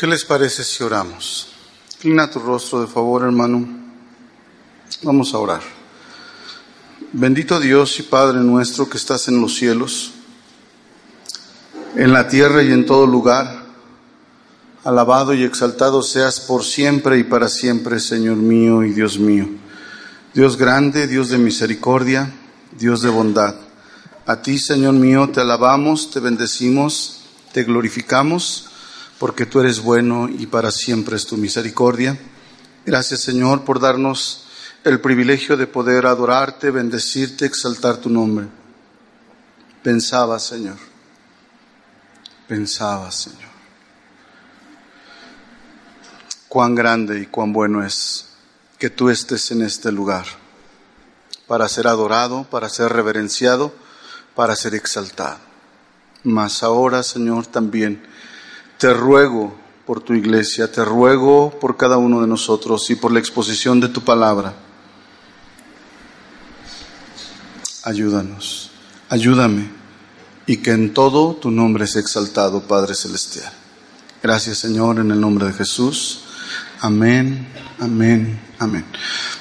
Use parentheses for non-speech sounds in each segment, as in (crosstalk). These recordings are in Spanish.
¿Qué les parece si oramos? Inclina tu rostro de favor, hermano. Vamos a orar. Bendito Dios y Padre nuestro que estás en los cielos, en la tierra y en todo lugar. Alabado y exaltado seas por siempre y para siempre, Señor mío y Dios mío. Dios grande, Dios de misericordia, Dios de bondad. A ti, Señor mío, te alabamos, te bendecimos, te glorificamos, porque tú eres bueno y para siempre es tu misericordia. Gracias, Señor, por darnos el privilegio de poder adorarte, bendecirte, exaltar tu nombre. Pensaba, Señor, pensaba, Señor, cuán grande y cuán bueno es que tú estés en este lugar para ser adorado, para ser reverenciado para ser exaltado. Mas ahora, Señor, también te ruego por tu iglesia, te ruego por cada uno de nosotros y por la exposición de tu palabra. Ayúdanos, ayúdame y que en todo tu nombre sea exaltado, Padre Celestial. Gracias, Señor, en el nombre de Jesús. Amén, amén, amén.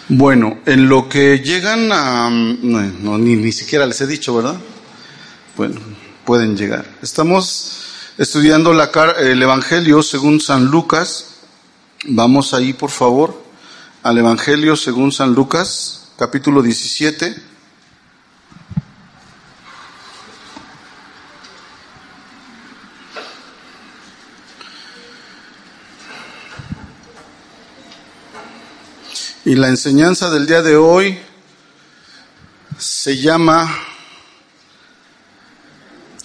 Bueno, en lo que llegan a... No, ni, ni siquiera les he dicho, ¿verdad? bueno, pueden llegar. Estamos estudiando la, el Evangelio según San Lucas. Vamos ahí, por favor, al Evangelio según San Lucas, capítulo 17. Y la enseñanza del día de hoy se llama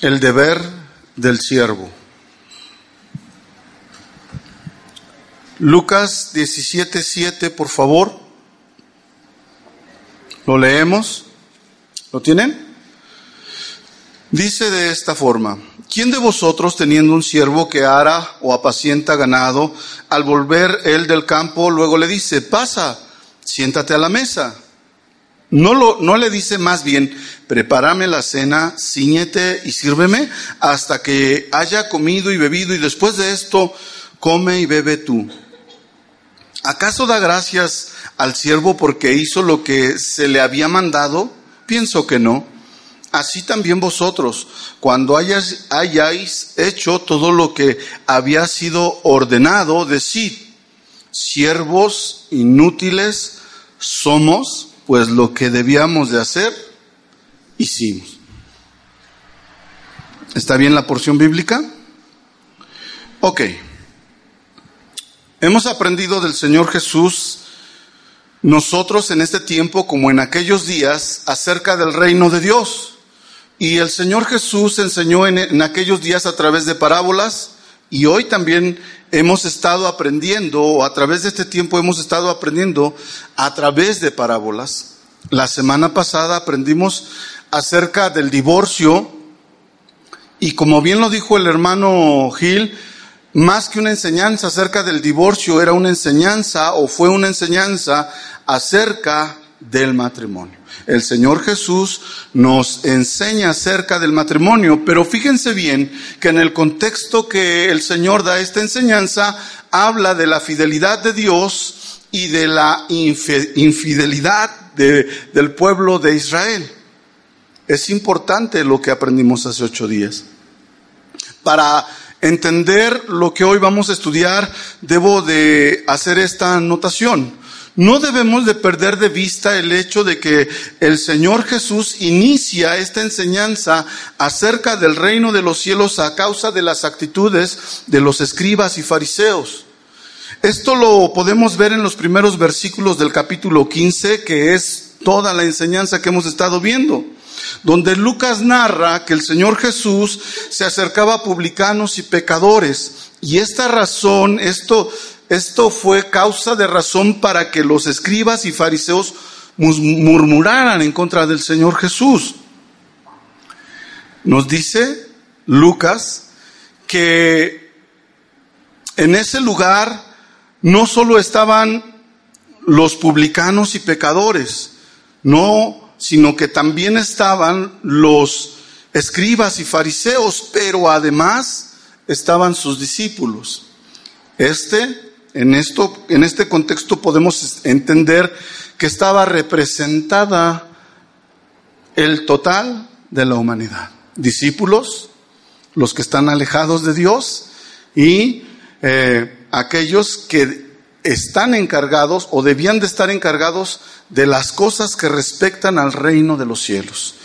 el deber del siervo. Lucas 17:7, por favor. ¿Lo leemos? ¿Lo tienen? Dice de esta forma, ¿quién de vosotros teniendo un siervo que ara o apacienta ganado, al volver él del campo, luego le dice, pasa, siéntate a la mesa? No, lo, no le dice más bien, prepárame la cena, ciñete y sírveme hasta que haya comido y bebido y después de esto come y bebe tú. ¿Acaso da gracias al siervo porque hizo lo que se le había mandado? Pienso que no. Así también vosotros, cuando hayas, hayáis hecho todo lo que había sido ordenado, decid, siervos inútiles somos pues lo que debíamos de hacer, hicimos. ¿Está bien la porción bíblica? Ok. Hemos aprendido del Señor Jesús nosotros en este tiempo como en aquellos días acerca del reino de Dios. Y el Señor Jesús enseñó en, en aquellos días a través de parábolas y hoy también hemos estado aprendiendo, o a través de este tiempo hemos estado aprendiendo a través de parábolas. La semana pasada aprendimos acerca del divorcio y como bien lo dijo el hermano Gil, más que una enseñanza acerca del divorcio, era una enseñanza o fue una enseñanza acerca del matrimonio. El Señor Jesús nos enseña acerca del matrimonio, pero fíjense bien que en el contexto que el Señor da esta enseñanza, habla de la fidelidad de Dios y de la infidelidad del pueblo de Israel. Es importante lo que aprendimos hace ocho días. Para entender lo que hoy vamos a estudiar, debo de hacer esta anotación. No debemos de perder de vista el hecho de que el Señor Jesús inicia esta enseñanza acerca del reino de los cielos a causa de las actitudes de los escribas y fariseos. Esto lo podemos ver en los primeros versículos del capítulo 15, que es toda la enseñanza que hemos estado viendo, donde Lucas narra que el Señor Jesús se acercaba a publicanos y pecadores, y esta razón, esto esto fue causa de razón para que los escribas y fariseos murmuraran en contra del Señor Jesús. Nos dice Lucas que en ese lugar no solo estaban los publicanos y pecadores, no, sino que también estaban los escribas y fariseos, pero además estaban sus discípulos. Este, en esto, en este contexto podemos entender que estaba representada el total de la humanidad. Discípulos, los que están alejados de Dios y eh, aquellos que están encargados o debían de estar encargados de las cosas que respectan al reino de los cielos.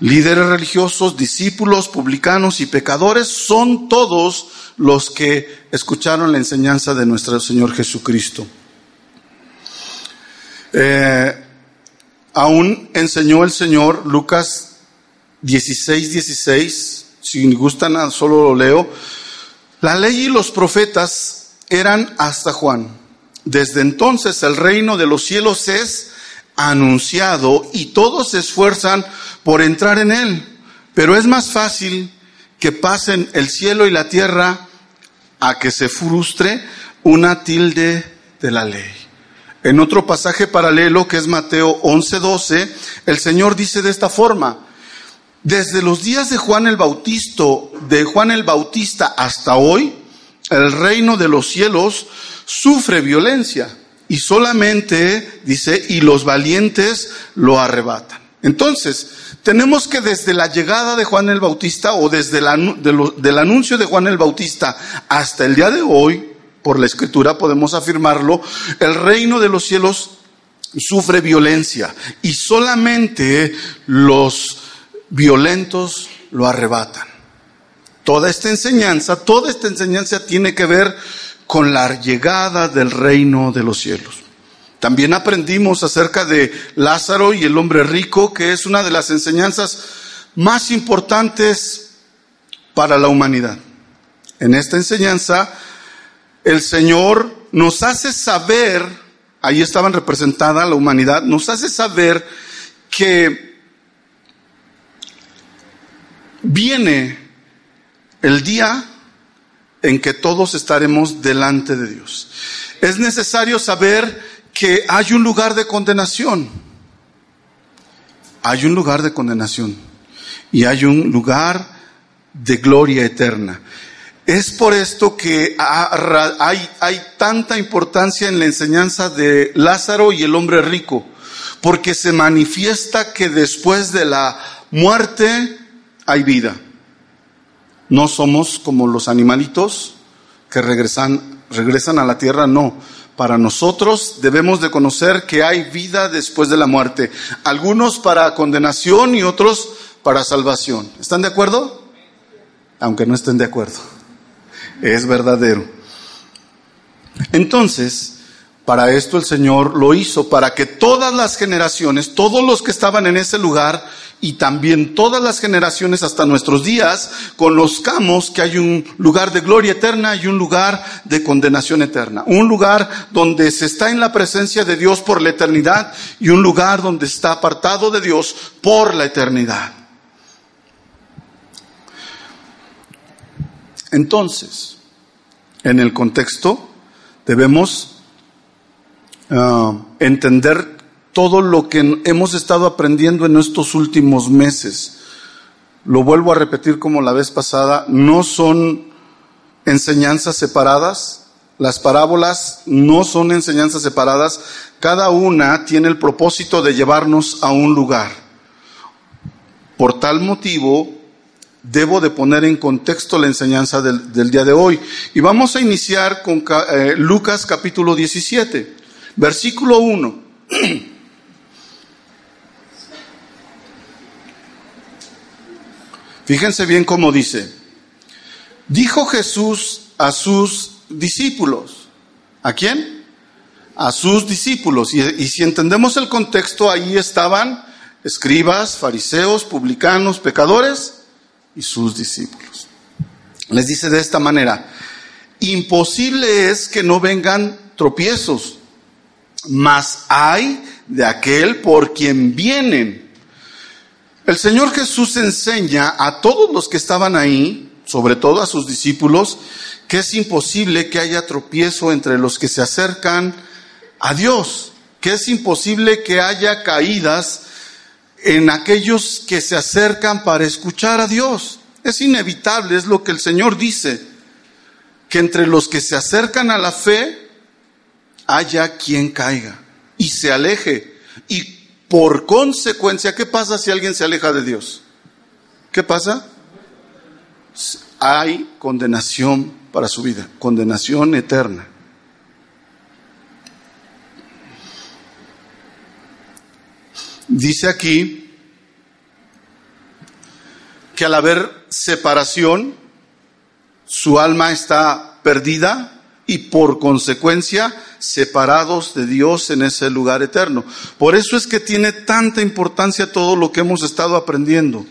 Líderes religiosos, discípulos, publicanos y pecadores son todos los que escucharon la enseñanza de nuestro Señor Jesucristo. Eh, aún enseñó el Señor Lucas 16, 16, si gustan solo lo leo, la ley y los profetas eran hasta Juan. Desde entonces el reino de los cielos es anunciado y todos se esfuerzan por entrar en él. Pero es más fácil que pasen el cielo y la tierra a que se frustre una tilde de la ley. En otro pasaje paralelo que es Mateo 11:12, el Señor dice de esta forma: Desde los días de Juan el Bautista, de Juan el Bautista hasta hoy, el reino de los cielos sufre violencia y solamente dice y los valientes lo arrebatan. Entonces, tenemos que desde la llegada de Juan el Bautista o desde el del anuncio de Juan el Bautista hasta el día de hoy, por la escritura podemos afirmarlo, el reino de los cielos sufre violencia y solamente los violentos lo arrebatan. Toda esta enseñanza, toda esta enseñanza tiene que ver con la llegada del reino de los cielos. También aprendimos acerca de Lázaro y el hombre rico, que es una de las enseñanzas más importantes para la humanidad. En esta enseñanza, el Señor nos hace saber, ahí estaban representada la humanidad, nos hace saber que viene el día en que todos estaremos delante de Dios. Es necesario saber que hay un lugar de condenación. Hay un lugar de condenación y hay un lugar de gloria eterna. Es por esto que hay, tanta importancia en la enseñanza de Lázaro y el hombre rico, porque se manifiesta que después de la muerte hay vida. No somos como los animalitos que regresan, regresan a la tierra, no. Para nosotros debemos de conocer que hay vida después de la muerte. Algunos para condenación y otros para salvación. ¿Están de acuerdo? Aunque no estén de acuerdo. Es verdadero. Entonces, para esto el Señor lo hizo, para que todas las generaciones, todos los que estaban en ese lugar, y también todas las generaciones hasta nuestros días conozcamos que hay un lugar de gloria eterna y un lugar de condenación eterna. Un lugar donde se está en la presencia de Dios por la eternidad y un lugar donde está apartado de Dios por la eternidad. Entonces, en el contexto debemos ah, entender todo lo que hemos estado aprendiendo en estos últimos meses. Lo vuelvo a repetir como la vez pasada, no son enseñanzas separadas, las parábolas no son enseñanzas separadas, cada una tiene el propósito de llevarnos a un lugar. Por tal motivo, debo de poner en contexto la enseñanza del, día de hoy. Y vamos a iniciar con eh, Lucas capítulo 17, versículo 1. (clears throat) Fíjense bien cómo dice. Dijo Jesús a sus discípulos. ¿A quién? A sus discípulos. Y, si entendemos el contexto, ahí estaban escribas, fariseos, publicanos, pecadores y sus discípulos. Les dice de esta manera, imposible es que no vengan tropiezos, mas hay de aquel por quien vienen el Señor Jesús enseña a todos los que estaban ahí, sobre todo a sus discípulos, que es imposible que haya tropiezo entre los que se acercan a Dios, que es imposible que haya caídas en aquellos que se acercan para escuchar a Dios. Es inevitable, es lo que el Señor dice, que entre los que se acercan a la fe haya quien caiga y se aleje. Y por consecuencia, ¿qué pasa si alguien se aleja de Dios? ¿Qué pasa? Hay condenación para su vida, condenación eterna. Dice aquí que al haber separación, su alma está perdida y por consecuencia separados de Dios en ese lugar eterno. Por eso es que tiene tanta importancia todo lo que hemos estado aprendiendo.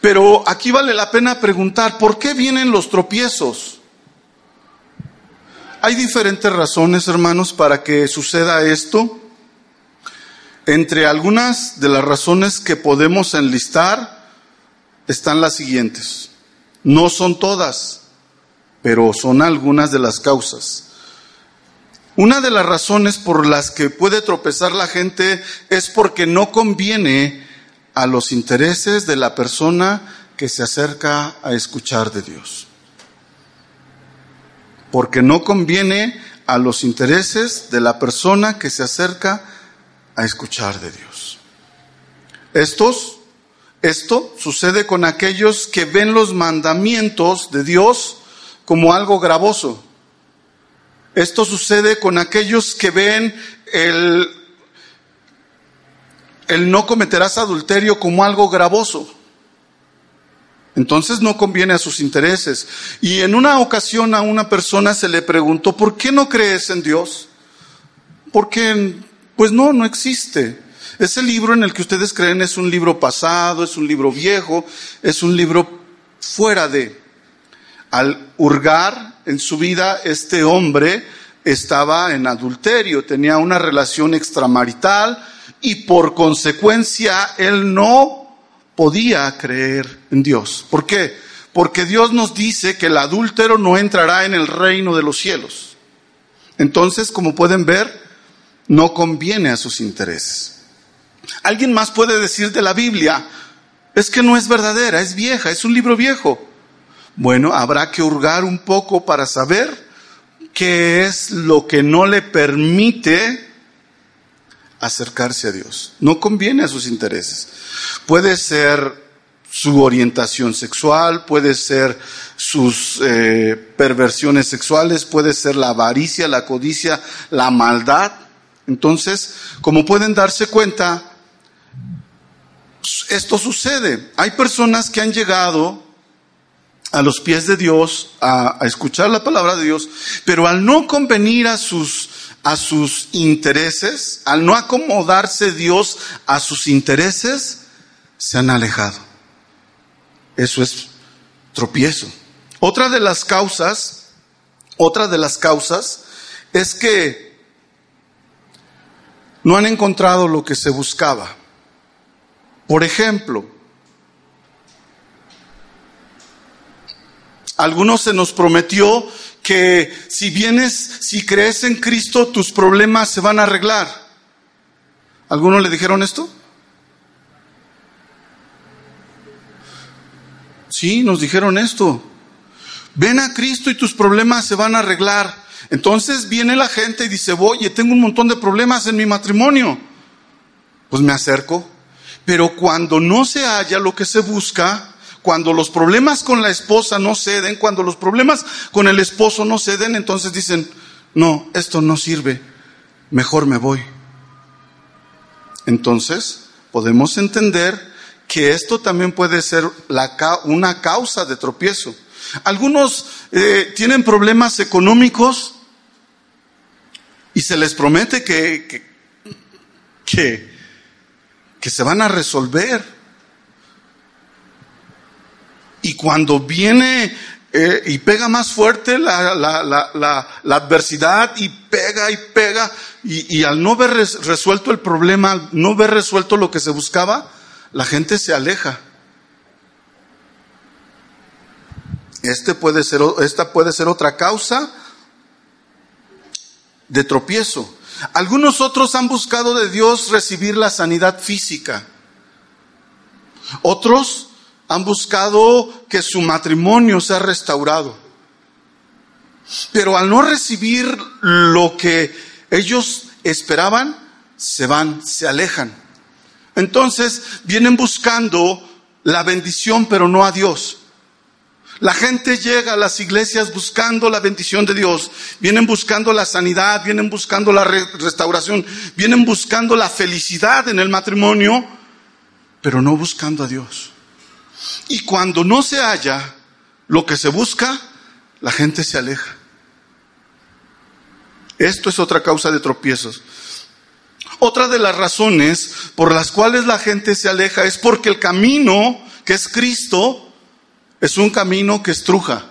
Pero aquí vale la pena preguntar, ¿por qué vienen los tropiezos? Hay diferentes razones, hermanos, para que suceda esto. Entre algunas de las razones que podemos enlistar están las siguientes. No son todas, pero son algunas de las causas. Una de las razones por las que puede tropezar la gente es porque no conviene a los intereses de la persona que se acerca a escuchar de Dios. Porque no conviene a los intereses de la persona que se acerca a escuchar de Dios. Estos, esto sucede con aquellos que ven los mandamientos de Dios como algo gravoso. Esto sucede con aquellos que ven el, el no cometerás adulterio como algo gravoso. Entonces no conviene a sus intereses. Y en una ocasión a una persona se le preguntó, ¿por qué no crees en Dios? Porque pues no, no existe. Ese libro en el que ustedes creen es un libro pasado, es un libro viejo, es un libro fuera de. Al hurgar en su vida, este hombre estaba en adulterio, tenía una relación extramarital y por consecuencia él no podía creer en Dios. ¿Por qué? Porque Dios nos dice que el adúltero no entrará en el reino de los cielos. Entonces, como pueden ver, no conviene a sus intereses. Alguien más puede decir de la Biblia, es que no es verdadera, es vieja, es un libro viejo. Bueno, habrá que hurgar un poco para saber qué es lo que no le permite acercarse a Dios. No conviene a sus intereses. Puede ser su orientación sexual, puede ser sus eh, perversiones sexuales, puede ser la avaricia, la codicia, la maldad, entonces, como pueden darse cuenta, esto sucede. Hay personas que han llegado a los pies de Dios a, escuchar la palabra de Dios, pero al no convenir a sus, a sus intereses, al no acomodarse Dios a sus intereses, se han alejado. Eso es tropiezo. Otra de las causas, otra de las causas es que no han encontrado lo que se buscaba. Por ejemplo, algunos se nos prometió que si vienes, si crees en Cristo, tus problemas se van a arreglar. ¿Algunos le dijeron esto? Sí, nos dijeron esto. Ven a Cristo y tus problemas se van a arreglar. Entonces viene la gente y dice, oye, tengo un montón de problemas en mi matrimonio. Pues me acerco. Pero cuando no se halla lo que se busca, cuando los problemas con la esposa no ceden, cuando los problemas con el esposo no ceden, entonces dicen, no, esto no sirve, mejor me voy. Entonces, podemos entender que esto también puede ser una causa de tropiezo. Algunos eh, tienen problemas económicos y se les promete que, que, que, se van a resolver. Y cuando viene eh, y pega más fuerte la, adversidad y pega y pega, y, al no ver resuelto el problema, no ver resuelto lo que se buscaba, la gente se aleja. Este puede ser, esta puede ser otra causa de tropiezo. Algunos otros han buscado de Dios recibir la sanidad física. Otros han buscado que su matrimonio sea restaurado. Pero al no recibir lo que ellos esperaban, se van, se alejan. Entonces vienen buscando la bendición, pero no a Dios. La gente llega a las iglesias buscando la bendición de Dios, vienen buscando la sanidad, vienen buscando la restauración, vienen buscando la felicidad en el matrimonio, pero no buscando a Dios. Y cuando no se halla lo que se busca, la gente se aleja. Esto es otra causa de tropiezos. Otra de las razones por las cuales la gente se aleja es porque el camino que es Cristo es un camino que estruja.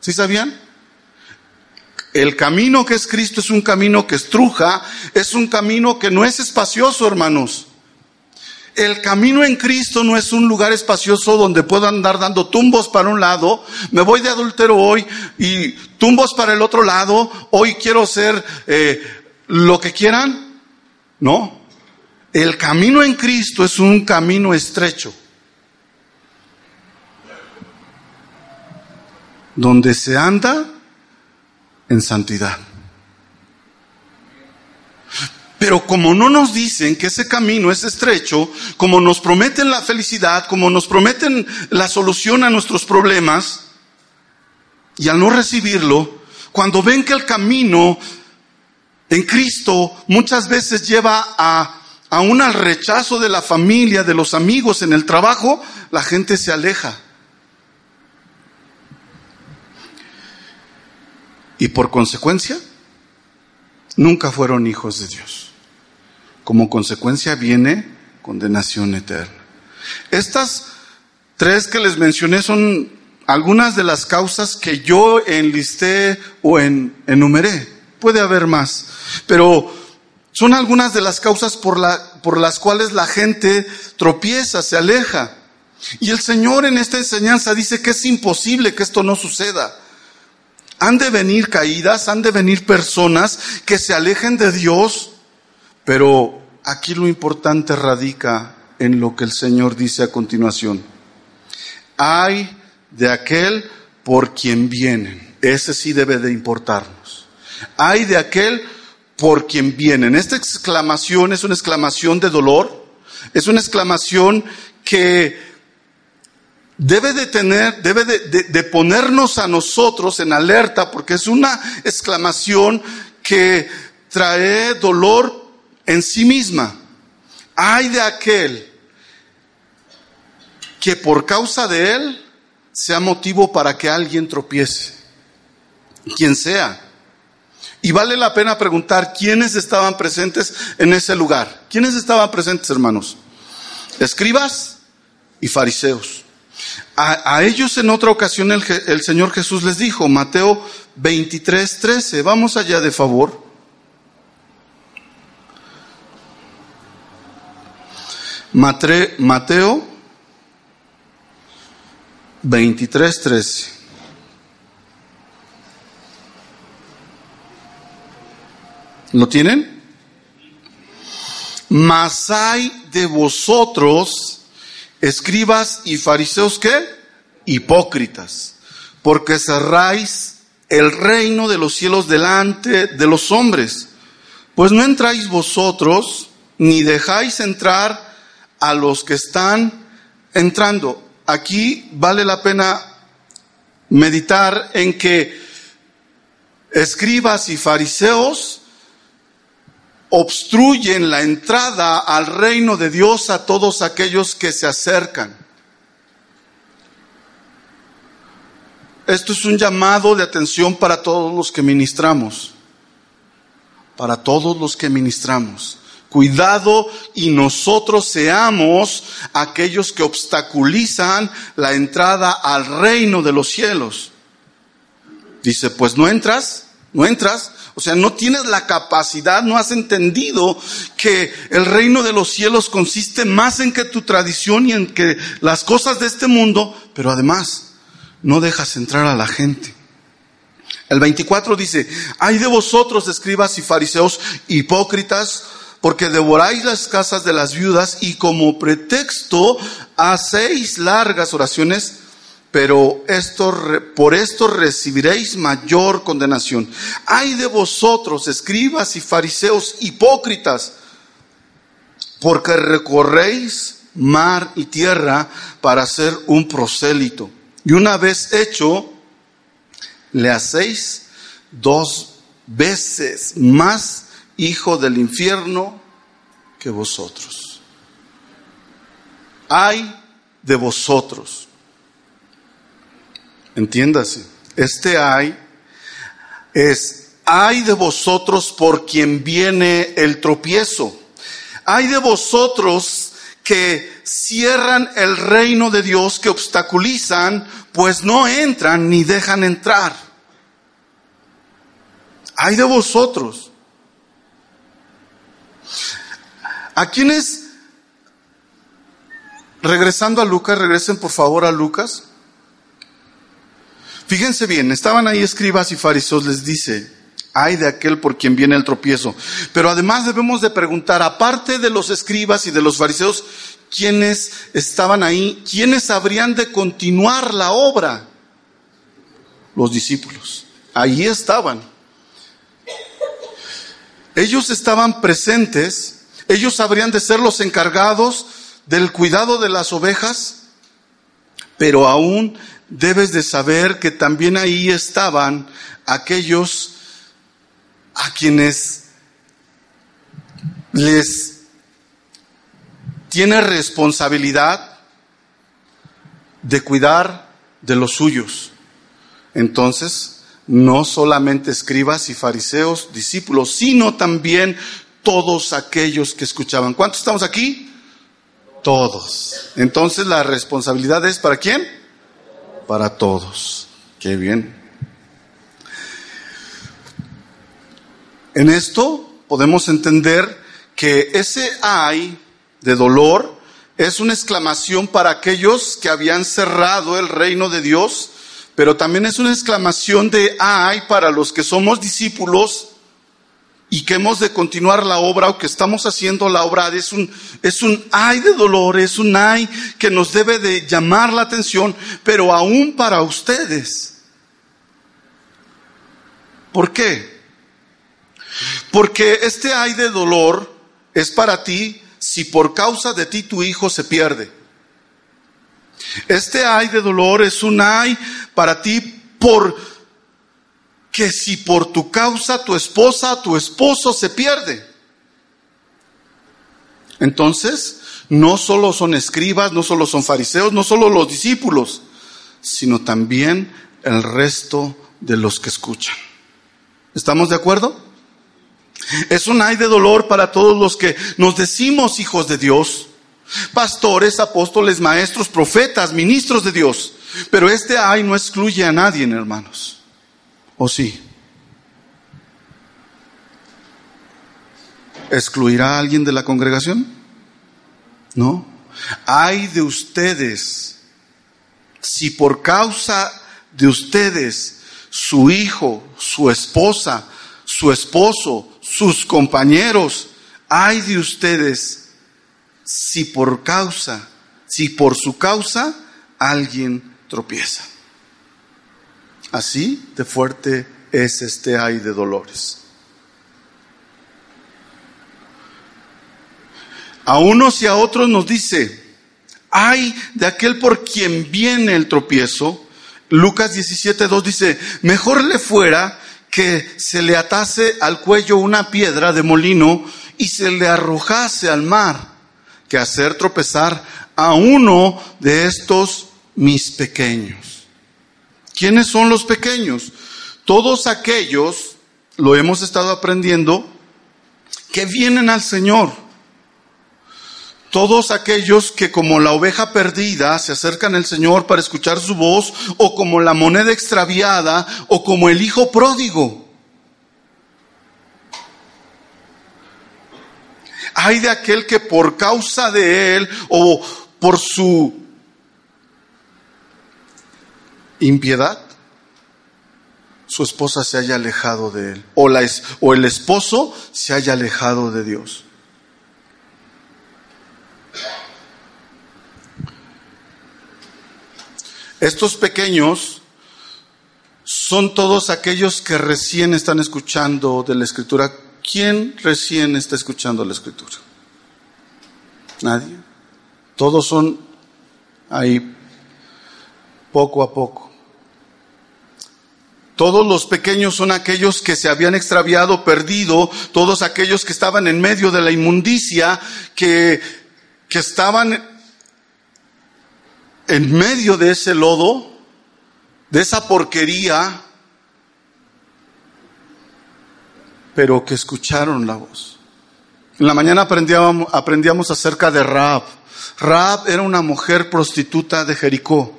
¿Sí sabían? El camino que es Cristo es un camino que estruja, es un camino que no es espacioso, hermanos. El camino en Cristo no es un lugar espacioso donde puedo andar dando tumbos para un lado, me voy de adultero hoy y tumbos para el otro lado, hoy quiero ser eh, lo que quieran. No, el camino en Cristo es un camino estrecho, donde se anda en santidad. Pero como no nos dicen que ese camino es estrecho, como nos prometen la felicidad, como nos prometen la solución a nuestros problemas, y al no recibirlo, cuando ven que el camino en Cristo muchas veces lleva a, a un rechazo de la familia, de los amigos, en el trabajo, la gente se aleja. Y por consecuencia, nunca fueron hijos de Dios. Como consecuencia viene condenación eterna. Estas tres que les mencioné son algunas de las causas que yo enlisté o en, enumeré. Puede haber más, pero son algunas de las causas por, la, por las cuales la gente tropieza, se aleja. Y el Señor en esta enseñanza dice que es imposible que esto no suceda. Han de venir caídas, han de venir personas que se alejen de Dios pero aquí lo importante radica en lo que el Señor dice a continuación. Hay de aquel por quien vienen. Ese sí debe de importarnos. Hay de aquel por quien vienen. Esta exclamación es una exclamación de dolor, es una exclamación que debe de tener, debe de, de, ponernos a nosotros en alerta, porque es una exclamación que trae dolor en sí misma. Hay de aquel que por causa de él sea motivo para que alguien tropiece, quien sea. Y vale la pena preguntar quiénes estaban presentes en ese lugar. ¿Quiénes estaban presentes, hermanos? Escribas y fariseos. A, ellos en otra ocasión el, el Señor Jesús les dijo, Mateo 23, 13, vamos allá de favor. Mateo 23, 13. ¿Lo tienen? Mas hay de vosotros, escribas y fariseos, ¿qué? Hipócritas, porque cerráis el reino de los cielos delante de los hombres, pues no entráis vosotros, ni dejáis entrar a los que están entrando. Aquí vale la pena meditar en que escribas y fariseos obstruyen la entrada al reino de Dios a todos aquellos que se acercan. Esto es un llamado de atención para todos los que ministramos, para todos los que ministramos. Cuidado y nosotros seamos aquellos que obstaculizan la entrada al reino de los cielos. Dice, pues no entras, no entras. O sea, no tienes la capacidad, no has entendido que el reino de los cielos consiste más en que tu tradición y en que las cosas de este mundo, pero además no dejas entrar a la gente. El 24 dice, hay de vosotros, escribas y fariseos, hipócritas, porque devoráis las casas de las viudas y como pretexto hacéis largas oraciones, pero esto, por esto recibiréis mayor condenación. Ay de vosotros, escribas y fariseos hipócritas, porque recorréis mar y tierra para ser un prosélito. Y una vez hecho, le hacéis dos veces más hijo del infierno que vosotros. Ay de vosotros. Entiéndase, este ay es ay de vosotros por quien viene el tropiezo. Ay de vosotros que cierran el reino de Dios, que obstaculizan, pues no entran ni dejan entrar. Ay de vosotros. A quienes, regresando a Lucas, regresen por favor a Lucas. Fíjense bien, estaban ahí escribas y fariseos, les dice, hay de aquel por quien viene el tropiezo. Pero además debemos de preguntar, aparte de los escribas y de los fariseos, ¿quiénes estaban ahí? ¿Quiénes habrían de continuar la obra? Los discípulos. Allí estaban. Ellos estaban presentes, ellos habrían de ser los encargados del cuidado de las ovejas, pero aún debes de saber que también ahí estaban aquellos a quienes les tiene responsabilidad de cuidar de los suyos. Entonces, no solamente escribas y fariseos, discípulos, sino también todos aquellos que escuchaban. ¿Cuántos estamos aquí? Todos. Entonces la responsabilidad es para quién? Para todos. Qué bien. En esto podemos entender que ese ay de dolor es una exclamación para aquellos que habían cerrado el reino de Dios, pero también es una exclamación de ay para los que somos discípulos y que hemos de continuar la obra o que estamos haciendo la obra. Es un, es un ay de dolor, es un ay que nos debe de llamar la atención, pero aún para ustedes. ¿Por qué? Porque este ay de dolor es para ti si por causa de ti tu hijo se pierde. Este ay de dolor es un ay para ti por que si por tu causa tu esposa, tu esposo se pierde. Entonces, no solo son escribas, no solo son fariseos, no solo los discípulos, sino también el resto de los que escuchan. ¿Estamos de acuerdo? Es un ay de dolor para todos los que nos decimos hijos de Dios, pastores, apóstoles, maestros, profetas, ministros de Dios. Pero este ay no excluye a nadie, hermanos. ¿O sí? ¿Excluirá a alguien de la congregación? No. Ay de ustedes, si por causa de ustedes, su hijo, su esposa, su esposo, sus compañeros, ay de ustedes si por causa, si por su causa alguien tropieza. Así de fuerte es este ay de dolores. A unos y a otros nos dice, ay de aquel por quien viene el tropiezo. Lucas 17.2 dice, mejor le fuera que se le atase al cuello una piedra de molino y se le arrojase al mar, que hacer tropezar a uno de estos mis pequeños. ¿Quiénes son los pequeños? Todos aquellos, lo hemos estado aprendiendo, que vienen al Señor todos aquellos que como la oveja perdida se acercan al Señor para escuchar su voz, o como la moneda extraviada, o como el hijo pródigo. Hay de aquel que por causa de él o por su impiedad, su esposa se haya alejado de él, o, la, o el esposo se haya alejado de Dios. Estos pequeños son todos aquellos que recién están escuchando de la escritura. ¿Quién recién está escuchando la escritura? Nadie. Todos son ahí poco a poco. Todos los pequeños son aquellos que se habían extraviado, perdido, todos aquellos que estaban en medio de la inmundicia, que, que estaban en medio de ese lodo, de esa porquería, pero que escucharon la voz. En la mañana aprendíamos, aprendíamos acerca de Raab. Raab era una mujer prostituta de Jericó,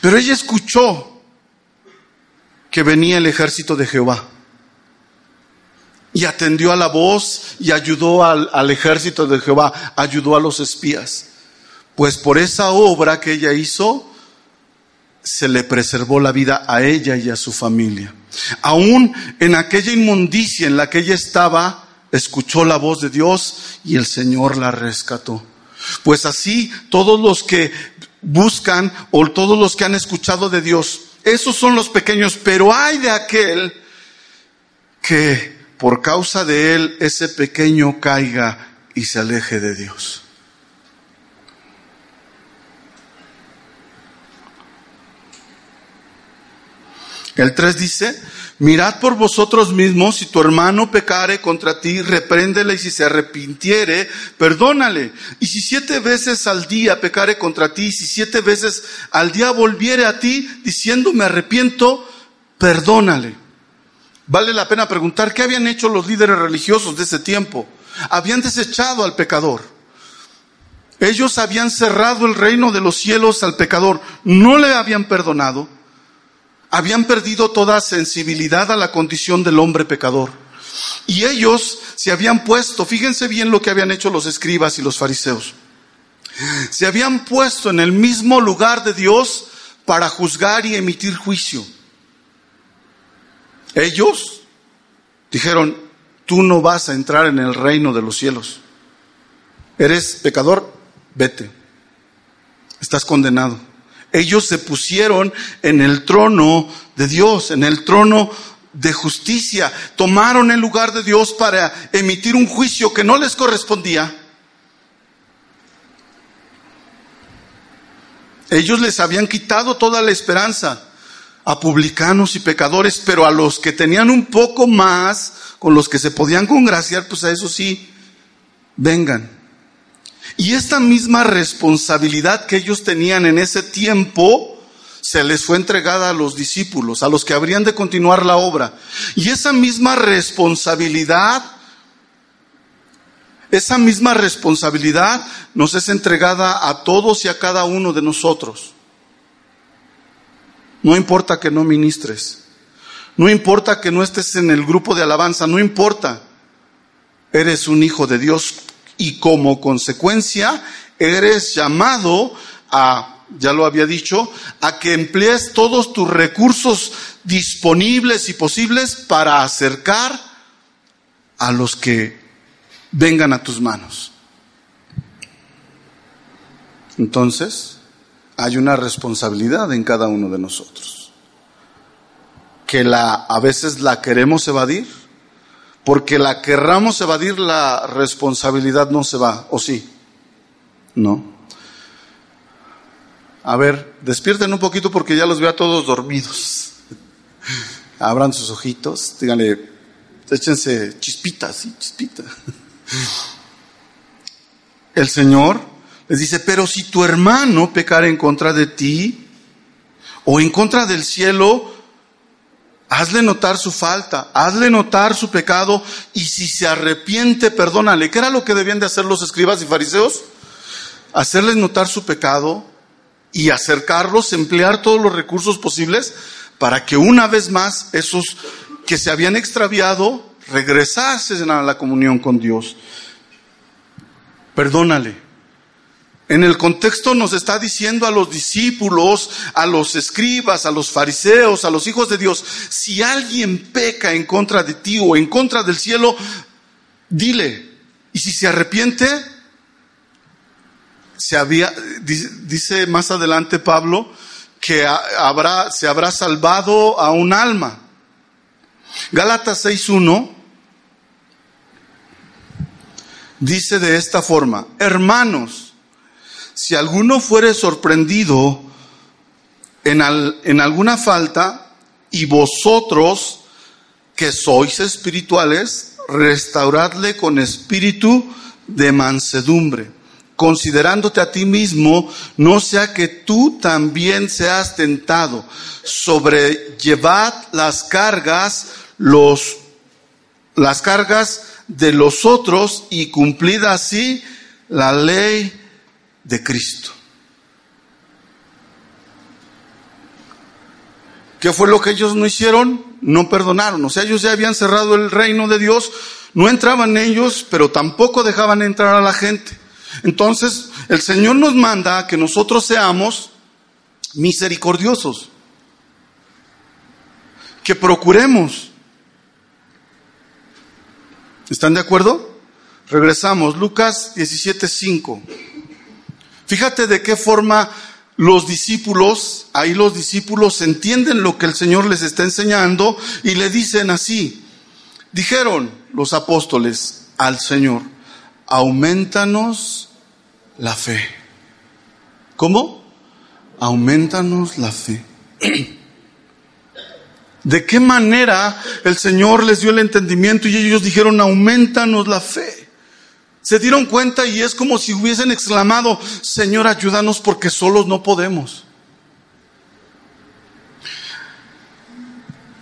pero ella escuchó que venía el ejército de Jehová. Y atendió a la voz y ayudó al, al, ejército de Jehová, ayudó a los espías. Pues por esa obra que ella hizo, se le preservó la vida a ella y a su familia. Aún en aquella inmundicia en la que ella estaba, escuchó la voz de Dios y el Señor la rescató. Pues así todos los que buscan o todos los que han escuchado de Dios, esos son los pequeños, pero hay de aquel que por causa de él ese pequeño caiga y se aleje de Dios. El 3 dice, mirad por vosotros mismos, si tu hermano pecare contra ti, repréndele y si se arrepintiere, perdónale. Y si siete veces al día pecare contra ti, si siete veces al día volviere a ti diciendo me arrepiento, perdónale. Vale la pena preguntar qué habían hecho los líderes religiosos de ese tiempo. Habían desechado al pecador. Ellos habían cerrado el reino de los cielos al pecador. No le habían perdonado habían perdido toda sensibilidad a la condición del hombre pecador. Y ellos se habían puesto, fíjense bien lo que habían hecho los escribas y los fariseos, se habían puesto en el mismo lugar de Dios para juzgar y emitir juicio. Ellos dijeron, tú no vas a entrar en el reino de los cielos. Eres pecador, vete. Estás condenado. Ellos se pusieron en el trono de Dios, en el trono de justicia. Tomaron el lugar de Dios para emitir un juicio que no les correspondía. Ellos les habían quitado toda la esperanza a publicanos y pecadores, pero a los que tenían un poco más, con los que se podían congraciar, pues a eso sí, vengan. Y esta misma responsabilidad que ellos tenían en ese tiempo, se les fue entregada a los discípulos, a los que habrían de continuar la obra. Y esa misma responsabilidad, esa misma responsabilidad nos es entregada a todos y a cada uno de nosotros. No importa que no ministres, no importa que no estés en el grupo de alabanza, no importa. Eres un hijo de Dios y como consecuencia eres llamado a, ya lo había dicho, a que emplees todos tus recursos disponibles y posibles para acercar a los que vengan a tus manos. Entonces, hay una responsabilidad en cada uno de nosotros, que la, a veces la queremos evadir, porque la querramos evadir, la responsabilidad no se va, ¿o sí? No. A ver, despierten un poquito porque ya los veo a todos dormidos. (laughs) Abran sus ojitos, díganle, échense chispitas, sí, chispita. (laughs) El Señor les dice, pero si tu hermano pecara en contra de ti o en contra del cielo, Hazle notar su falta, hazle notar su pecado y si se arrepiente, perdónale. ¿Qué era lo que debían de hacer los escribas y fariseos? Hacerles notar su pecado y acercarlos, emplear todos los recursos posibles para que una vez más esos que se habían extraviado regresasen a la comunión con Dios. Perdónale. En el contexto nos está diciendo a los discípulos, a los escribas, a los fariseos, a los hijos de Dios, si alguien peca en contra de ti o en contra del cielo, dile. Y si se arrepiente, se había, dice más adelante Pablo, que habrá, se habrá salvado a un alma. Gálatas 6.1 dice de esta forma, hermanos, si alguno fuere sorprendido en, en alguna falta y vosotros que sois espirituales, restauradle con espíritu de mansedumbre, considerándote a ti mismo, no sea que tú también seas tentado. Sobrellevad las cargas, los, las cargas de los otros y cumplid así la ley de Cristo. ¿Qué fue lo que ellos no hicieron? No perdonaron. O sea, ellos ya habían cerrado el reino de Dios, no entraban ellos, pero tampoco dejaban entrar a la gente. Entonces, el Señor nos manda que nosotros seamos misericordiosos, que procuremos. ¿Están de acuerdo? Regresamos, Lucas 17:5. Fíjate de qué forma los discípulos, ahí los discípulos entienden lo que el Señor les está enseñando y le dicen así, dijeron los apóstoles al Señor, aumentanos la fe. ¿Cómo? Aumentanos la fe. (clears throat) ¿De qué manera el Señor les dio el entendimiento y ellos dijeron, aumentanos la fe? Se dieron cuenta y es como si hubiesen exclamado, Señor, ayúdanos porque solos no podemos.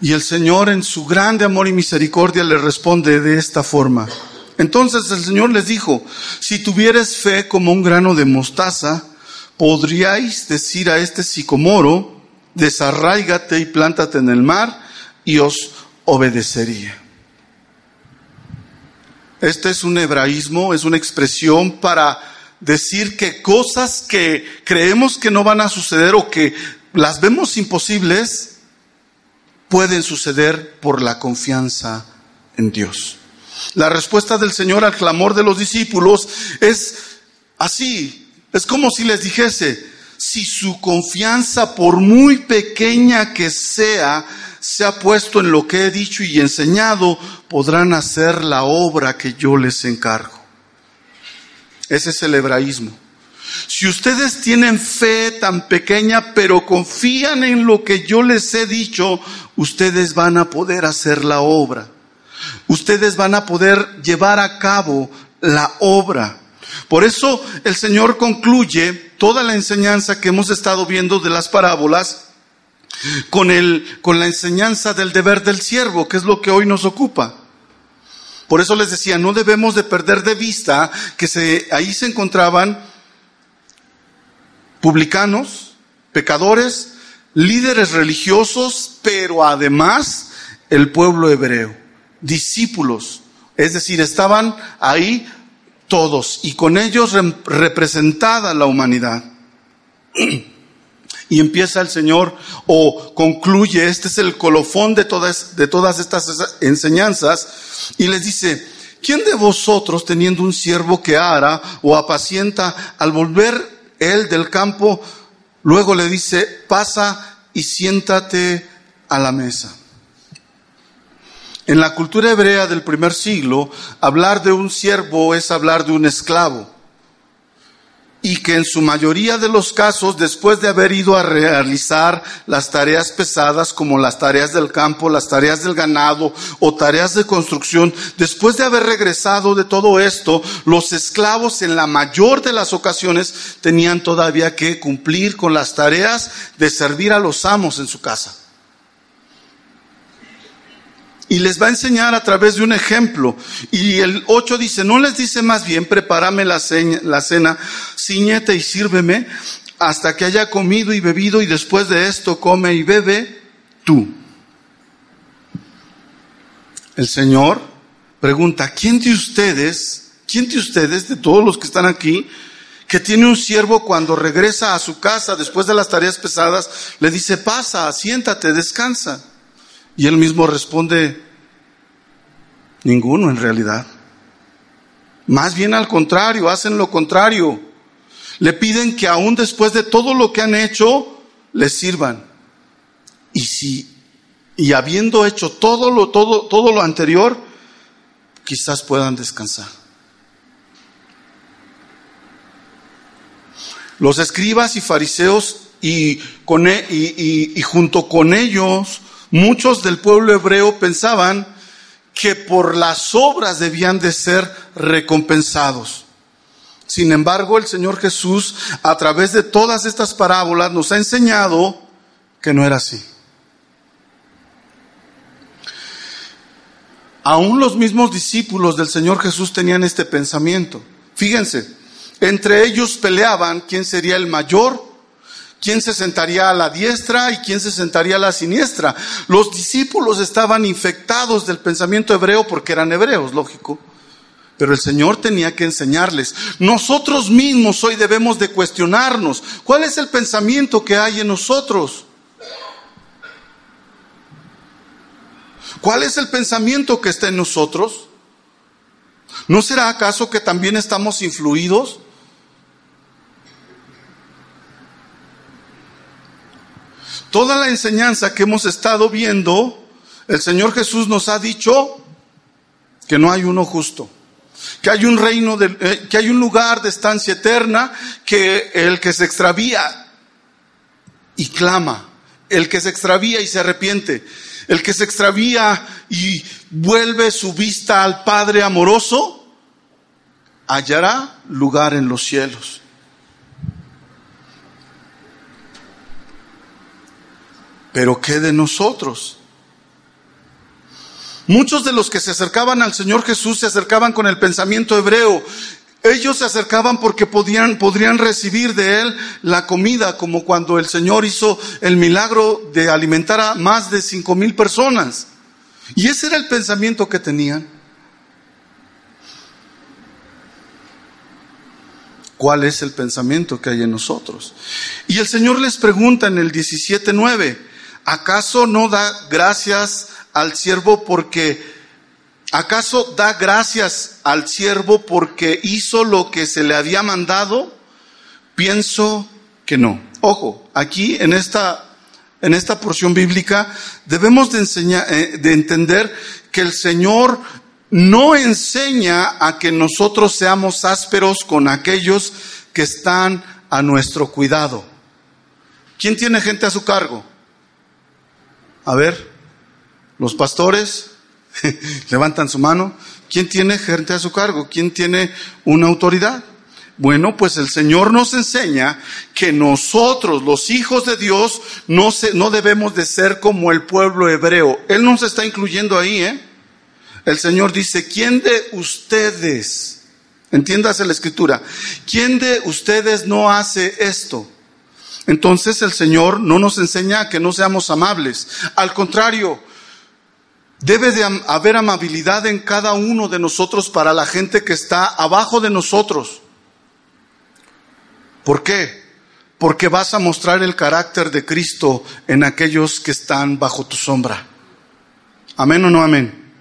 Y el Señor en su grande amor y misericordia le responde de esta forma. Entonces el Señor les dijo, si tuvieres fe como un grano de mostaza, podríais decir a este sicomoro, desarráigate y plántate en el mar, y os obedecería. Este es un hebraísmo, es una expresión para decir que cosas que creemos que no van a suceder o que las vemos imposibles, pueden suceder por la confianza en Dios. La respuesta del Señor al clamor de los discípulos es así, es como si les dijese, si su confianza, por muy pequeña que sea, se ha puesto en lo que he dicho y enseñado, podrán hacer la obra que yo les encargo. Ese es el hebraísmo. Si ustedes tienen fe tan pequeña, pero confían en lo que yo les he dicho, ustedes van a poder hacer la obra. Ustedes van a poder llevar a cabo la obra. Por eso el Señor concluye toda la enseñanza que hemos estado viendo de las parábolas con, el, con la enseñanza del deber del siervo, que es lo que hoy nos ocupa. Por eso les decía, no debemos de perder de vista que se, ahí se encontraban publicanos, pecadores, líderes religiosos, pero además el pueblo hebreo, discípulos. Es decir, estaban ahí todos y con ellos representada la humanidad. (clears throat) Y empieza el Señor o concluye, este es el colofón de todas, de todas estas enseñanzas, y les dice, ¿quién de vosotros teniendo un siervo que ara o apacienta, al volver él del campo, luego le dice, pasa y siéntate a la mesa? En la cultura hebrea del primer siglo, hablar de un siervo es hablar de un esclavo y que en su mayoría de los casos, después de haber ido a realizar las tareas pesadas como las tareas del campo, las tareas del ganado o tareas de construcción, después de haber regresado de todo esto, los esclavos en la mayor de las ocasiones tenían todavía que cumplir con las tareas de servir a los amos en su casa y les va a enseñar a través de un ejemplo. Y el 8 dice, no les dice más bien, prepárame la, la cena, ciñete y sírveme hasta que haya comido y bebido y después de esto come y bebe tú. El Señor pregunta, ¿quién de ustedes, quién de ustedes, de todos los que están aquí, que tiene un siervo cuando regresa a su casa después de las tareas pesadas, le dice, pasa, siéntate, descansa? Y él mismo responde, ninguno en realidad. Más bien al contrario, hacen lo contrario. Le piden que aún después de todo lo que han hecho, les sirvan. Y si, y habiendo hecho todo lo, todo, todo lo anterior, quizás puedan descansar. Los escribas y fariseos y, con, e, y, y junto con ellos muchos del pueblo hebreo pensaban que por las obras debían de ser recompensados. Sin embargo, el Señor Jesús, a través de todas estas parábolas, nos ha enseñado que no era así. Aún los mismos discípulos del Señor Jesús tenían este pensamiento. Fíjense, entre ellos peleaban quién sería el mayor, quién se sentaría a la diestra y quién se sentaría a la siniestra. Los discípulos estaban infectados del pensamiento hebreo porque eran hebreos, lógico. Pero el Señor tenía que enseñarles. Nosotros mismos hoy debemos de cuestionarnos. ¿Cuál es el pensamiento que hay en nosotros? ¿Cuál es el pensamiento que está en nosotros? ¿No será acaso que también estamos influidos? Toda la enseñanza que hemos estado viendo, el Señor Jesús nos ha dicho que no hay uno justo, que hay un reino, de, eh, que hay un lugar de estancia eterna, que el que se extravía y clama, el que se extravía y se arrepiente, el que se extravía y vuelve su vista al Padre amoroso, hallará lugar en los cielos. Pero ¿qué de nosotros? Muchos de los que se acercaban al Señor Jesús se acercaban con el pensamiento hebreo. Ellos se acercaban porque podían, podrían recibir de Él la comida, como cuando el Señor hizo el milagro de alimentar a más de cinco mil personas. Y ese era el pensamiento que tenían. ¿Cuál es el pensamiento que hay en nosotros? Y el Señor les pregunta en el 17.9, ¿acaso no da gracias al siervo porque ¿Acaso da gracias al siervo porque hizo lo que se le había mandado? Pienso que no. Ojo, aquí en esta, en esta porción bíblica debemos de, enseñar, eh, de entender que el Señor no enseña a que nosotros seamos ásperos con aquellos que están a nuestro cuidado. ¿Quién tiene gente a su cargo? A ver, los pastores, (laughs) Levantan su mano. ¿Quién tiene gente a su cargo? ¿Quién tiene una autoridad? Bueno, pues el Señor nos enseña que nosotros, los hijos de Dios, no, se, no debemos de ser como el pueblo hebreo. Él nos está incluyendo ahí, ¿eh? El Señor dice, ¿quién de ustedes, entiéndase la escritura, quién de ustedes no hace esto? Entonces el Señor no nos enseña que no seamos amables. Al contrario, Debe de haber amabilidad en cada uno de nosotros para la gente que está abajo de nosotros. ¿Por qué? Porque vas a mostrar el carácter de Cristo en aquellos que están bajo tu sombra. Amén o no amén.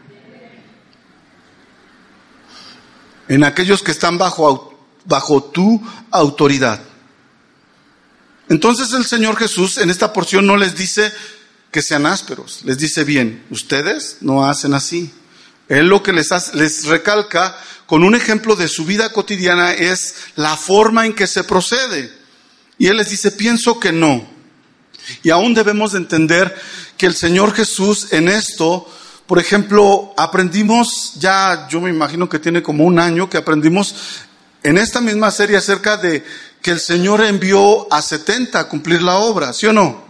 En aquellos que están bajo, bajo tu autoridad. Entonces el Señor Jesús en esta porción no les dice, que sean ásperos. Les dice bien, ustedes no hacen así. Él lo que les, les recalca con un ejemplo de su vida cotidiana es la forma en que se procede. Y Él les dice, pienso que no. Y aún debemos de entender que el Señor Jesús en esto, por ejemplo, aprendimos ya, yo me imagino que tiene como un año que aprendimos en esta misma serie acerca de que el Señor envió a 70 a cumplir la obra, ¿sí o no?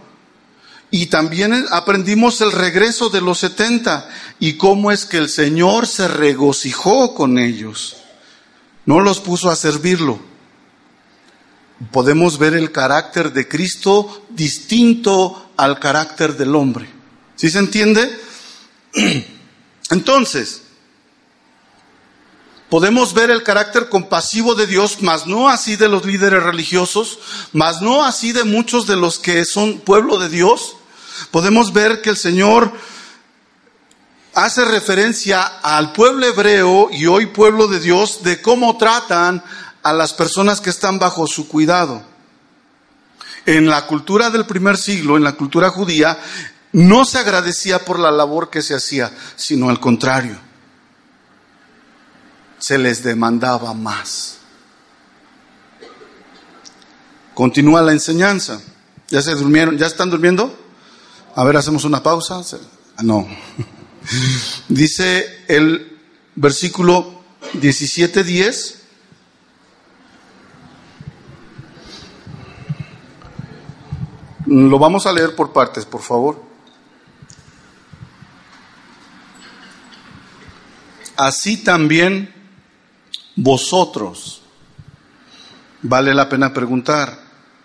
Y también aprendimos el regreso de los 70 y cómo es que el Señor se regocijó con ellos. No los puso a servirlo. Podemos ver el carácter de Cristo distinto al carácter del hombre. ¿Sí se entiende? (clears throat) Entonces, podemos ver el carácter compasivo de Dios, mas no así de los líderes religiosos, mas no así de muchos de los que son pueblo de Dios podemos ver que el Señor hace referencia al pueblo hebreo y hoy pueblo de Dios de cómo tratan a las personas que están bajo su cuidado. En la cultura del primer siglo, en la cultura judía, no se agradecía por la labor que se hacía, sino al contrario, se les demandaba más. Continúa la enseñanza. ¿Ya se durmieron? ¿Ya están durmiendo? A ver, hacemos una pausa. Ah, no. (laughs) Dice el versículo 17:10. Lo vamos a leer por partes, por favor. Así también vosotros. Vale la pena preguntar,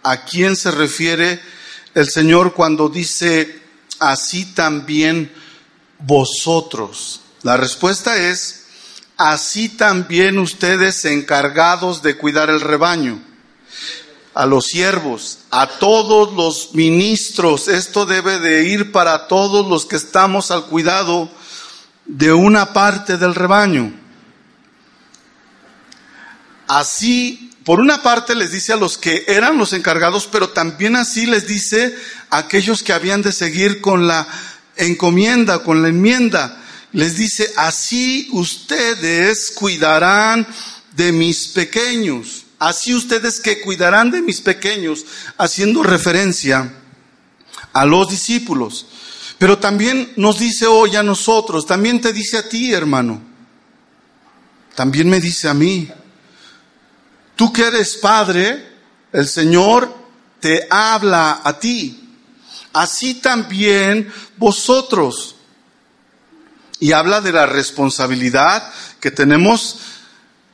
¿a quién se refiere el Señor cuando dice así también vosotros? La respuesta es, así también ustedes encargados de cuidar el rebaño, a los siervos, a todos los ministros, esto debe de ir para todos los que estamos al cuidado de una parte del rebaño. Así, por una parte les dice a los que eran los encargados, pero también así les dice a aquellos que habían de seguir con la encomienda, con la enmienda. Les dice, así ustedes cuidarán de mis pequeños. Así ustedes que cuidarán de mis pequeños, haciendo referencia a los discípulos. Pero también nos dice hoy a nosotros, también te dice a ti, hermano. También me dice a mí. Tú que eres padre, el Señor te habla a ti. Así también vosotros. Y habla de la responsabilidad que tenemos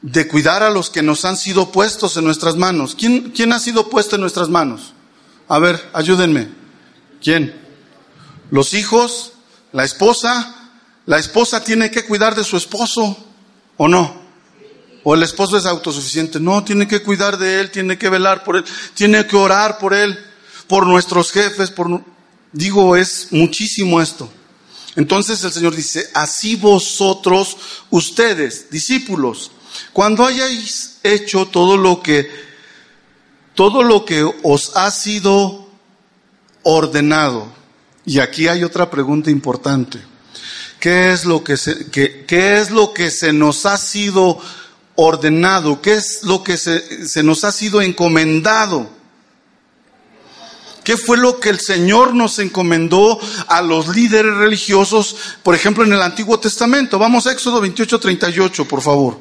de cuidar a los que nos han sido puestos en nuestras manos. ¿Quién, quién ha sido puesto en nuestras manos? A ver, ayúdenme. ¿Quién? Los hijos, la esposa. La esposa tiene que cuidar de su esposo, ¿o no? O el esposo es autosuficiente. No, tiene que cuidar de él, tiene que velar por él, tiene que orar por él, por nuestros jefes, por... Digo, es muchísimo esto. Entonces el Señor dice, así vosotros, ustedes, discípulos, cuando hayáis hecho todo lo que, todo lo que os ha sido ordenado, y aquí hay otra pregunta importante. ¿Qué es lo que se, qué, qué es lo que se nos ha sido ordenado? ¿Qué es lo que se, se nos ha sido encomendado? ¿Qué fue lo que el Señor nos encomendó a los líderes religiosos, por ejemplo, en el Antiguo Testamento? Vamos a Éxodo 28, 38, por favor.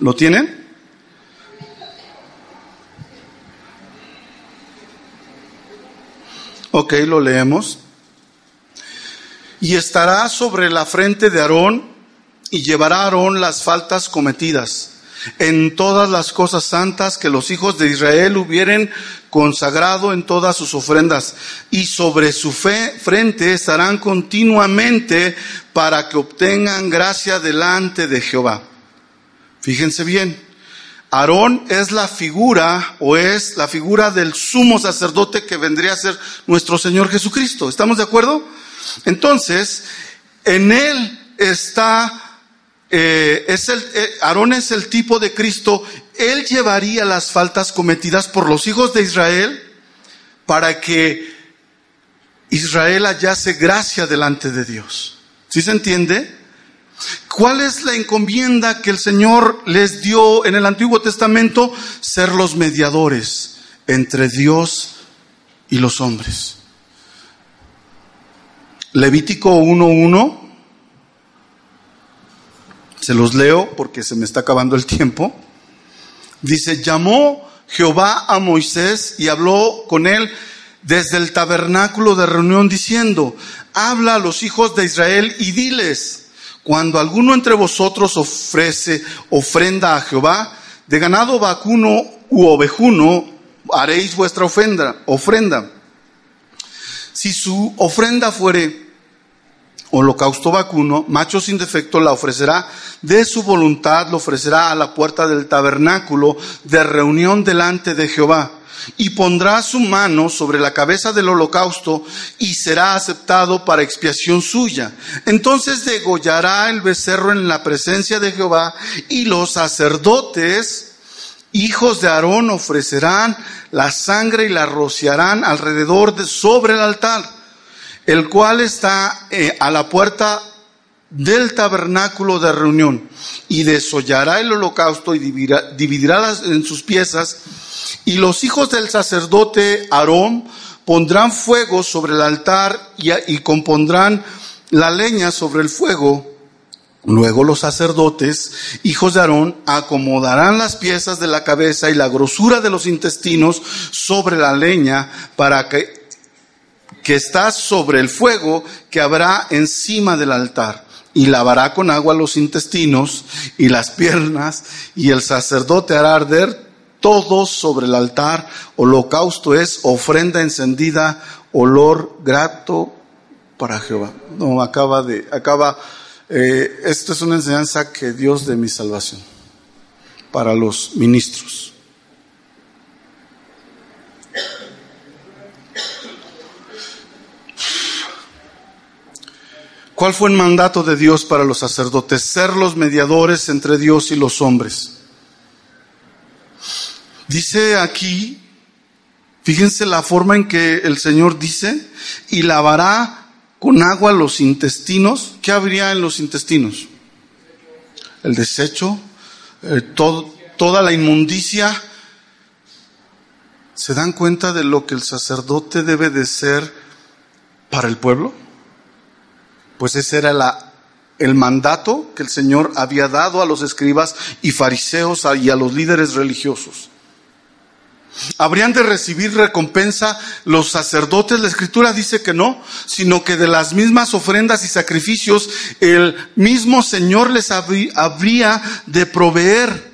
¿Lo tienen? Ok, lo leemos. Y estará sobre la frente de Aarón y llevará a Aarón las faltas cometidas en todas las cosas santas que los hijos de Israel hubieren consagrado en todas sus ofrendas, y sobre su fe, frente estarán continuamente para que obtengan gracia delante de Jehová. Fíjense bien, Aarón es la figura o es la figura del sumo sacerdote que vendría a ser nuestro Señor Jesucristo. ¿Estamos de acuerdo? Entonces, en él está, eh, es el, eh, Aarón es el tipo de Cristo. Él llevaría las faltas cometidas por los hijos de Israel para que Israel hallase gracia delante de Dios. ¿Sí se entiende? ¿Cuál es la encomienda que el Señor les dio en el Antiguo Testamento? Ser los mediadores entre Dios y los hombres. Levítico 1.1, se los leo porque se me está acabando el tiempo. Dice, llamó Jehová a Moisés y habló con él desde el tabernáculo de reunión diciendo, habla a los hijos de Israel y diles, cuando alguno entre vosotros ofrece ofrenda a Jehová, de ganado vacuno u ovejuno, haréis vuestra ofrenda, ofrenda. Si su ofrenda fuere holocausto vacuno, macho sin defecto, la ofrecerá de su voluntad, lo ofrecerá a la puerta del tabernáculo de reunión delante de Jehová. y pondrá su mano sobre la cabeza del holocausto y será aceptado para expiación suya. Entonces degollará el becerro en la presencia de Jehová y los sacerdotes, hijos de Aarón, ofrecerán la sangre y la rociarán alrededor de, sobre el altar, el cual está eh, a la puerta del tabernáculo de reunión y desollará el holocausto y dividirá, dividirá en sus piezas y los hijos del sacerdote Aarón pondrán fuego sobre el altar y, y compondrán la leña sobre el fuego. Luego los sacerdotes, hijos de Aarón, acomodarán las piezas de la cabeza y la grosura de los intestinos sobre la leña para que, que está sobre el fuego que habrá encima del altar y lavará con agua los intestinos y las piernas, y el sacerdote hará arder todo sobre el altar. Holocausto es ofrenda encendida, olor grato para Jehová. No, acaba de, acaba, eh, esto es una enseñanza que Dios de mi salvación para los ministros. ¿Cuál fue el mandato de Dios para los sacerdotes? Ser los mediadores entre Dios y los hombres. Dice aquí, fíjense la forma en que el Señor dice, y lavará con agua los intestinos. ¿Qué habría en los intestinos? El desecho, eh, toda la inmundicia. ¿Se dan cuenta de lo que el sacerdote debe de ser para el pueblo? Pues ese era la, el mandato que el Señor había dado a los escribas y fariseos y a los líderes religiosos. ¿Habrían de recibir recompensa los sacerdotes? La escritura dice que no, sino que de las mismas ofrendas y sacrificios el mismo Señor les habría de proveer.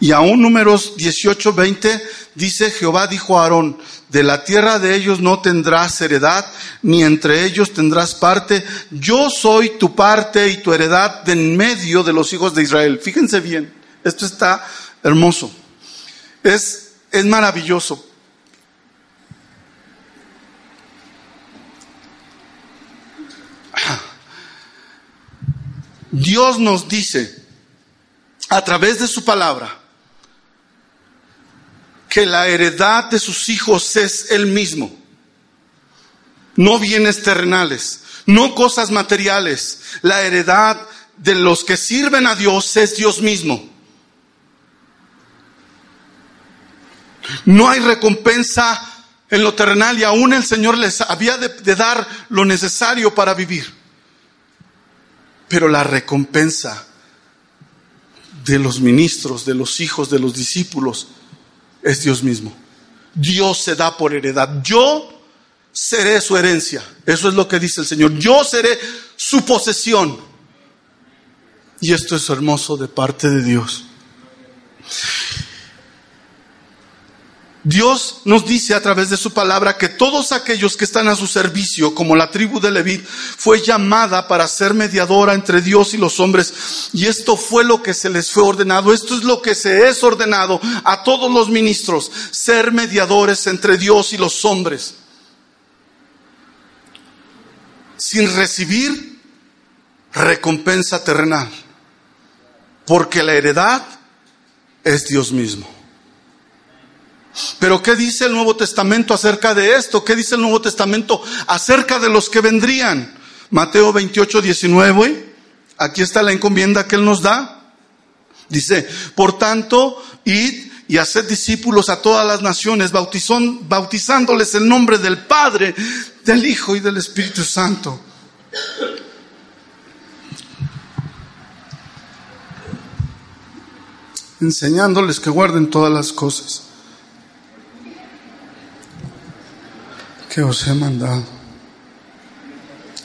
Y aún números 18, 20 dice Jehová dijo a Aarón, de la tierra de ellos no tendrás heredad, ni entre ellos tendrás parte. Yo soy tu parte y tu heredad de en medio de los hijos de Israel. Fíjense bien, esto está hermoso. Es, es maravilloso. Dios nos dice a través de su palabra que la heredad de sus hijos es el mismo. No bienes terrenales, no cosas materiales. La heredad de los que sirven a Dios es Dios mismo. No hay recompensa en lo terrenal y aún el Señor les había de, de, dar lo necesario para vivir. Pero la recompensa de los ministros, de los hijos, de los discípulos, es Dios mismo. Dios se da por heredad. Yo seré su herencia. Eso es lo que dice el Señor. Yo seré su posesión. Y esto es hermoso de parte de Dios. Dios nos dice a través de su palabra que todos aquellos que están a su servicio, como la tribu de Leví, fue llamada para ser mediadora entre Dios y los hombres. Y esto fue lo que se les fue ordenado. Esto es lo que se es ordenado a todos los ministros, ser mediadores entre Dios y los hombres. Sin recibir recompensa terrenal. Porque la heredad es Dios mismo. Pero ¿qué dice el Nuevo Testamento acerca de esto? ¿Qué dice el Nuevo Testamento acerca de los que vendrían? Mateo 28, 19. Aquí está la encomienda que Él nos da. Dice, por tanto, id y haced discípulos a todas las naciones, bautizándoles el nombre del Padre, del Hijo y del Espíritu Santo. Enseñándoles que guarden todas las cosas que os he mandado.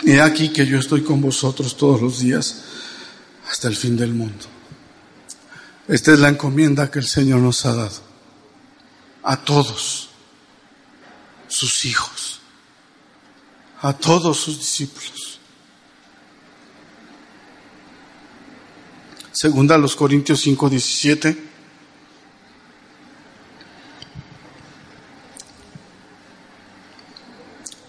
Y aquí que yo estoy con vosotros todos los días hasta el fin del mundo. Esta es la encomienda que el Señor nos ha dado a todos sus hijos, a todos sus discípulos. Segunda a los Corintios 5, 17.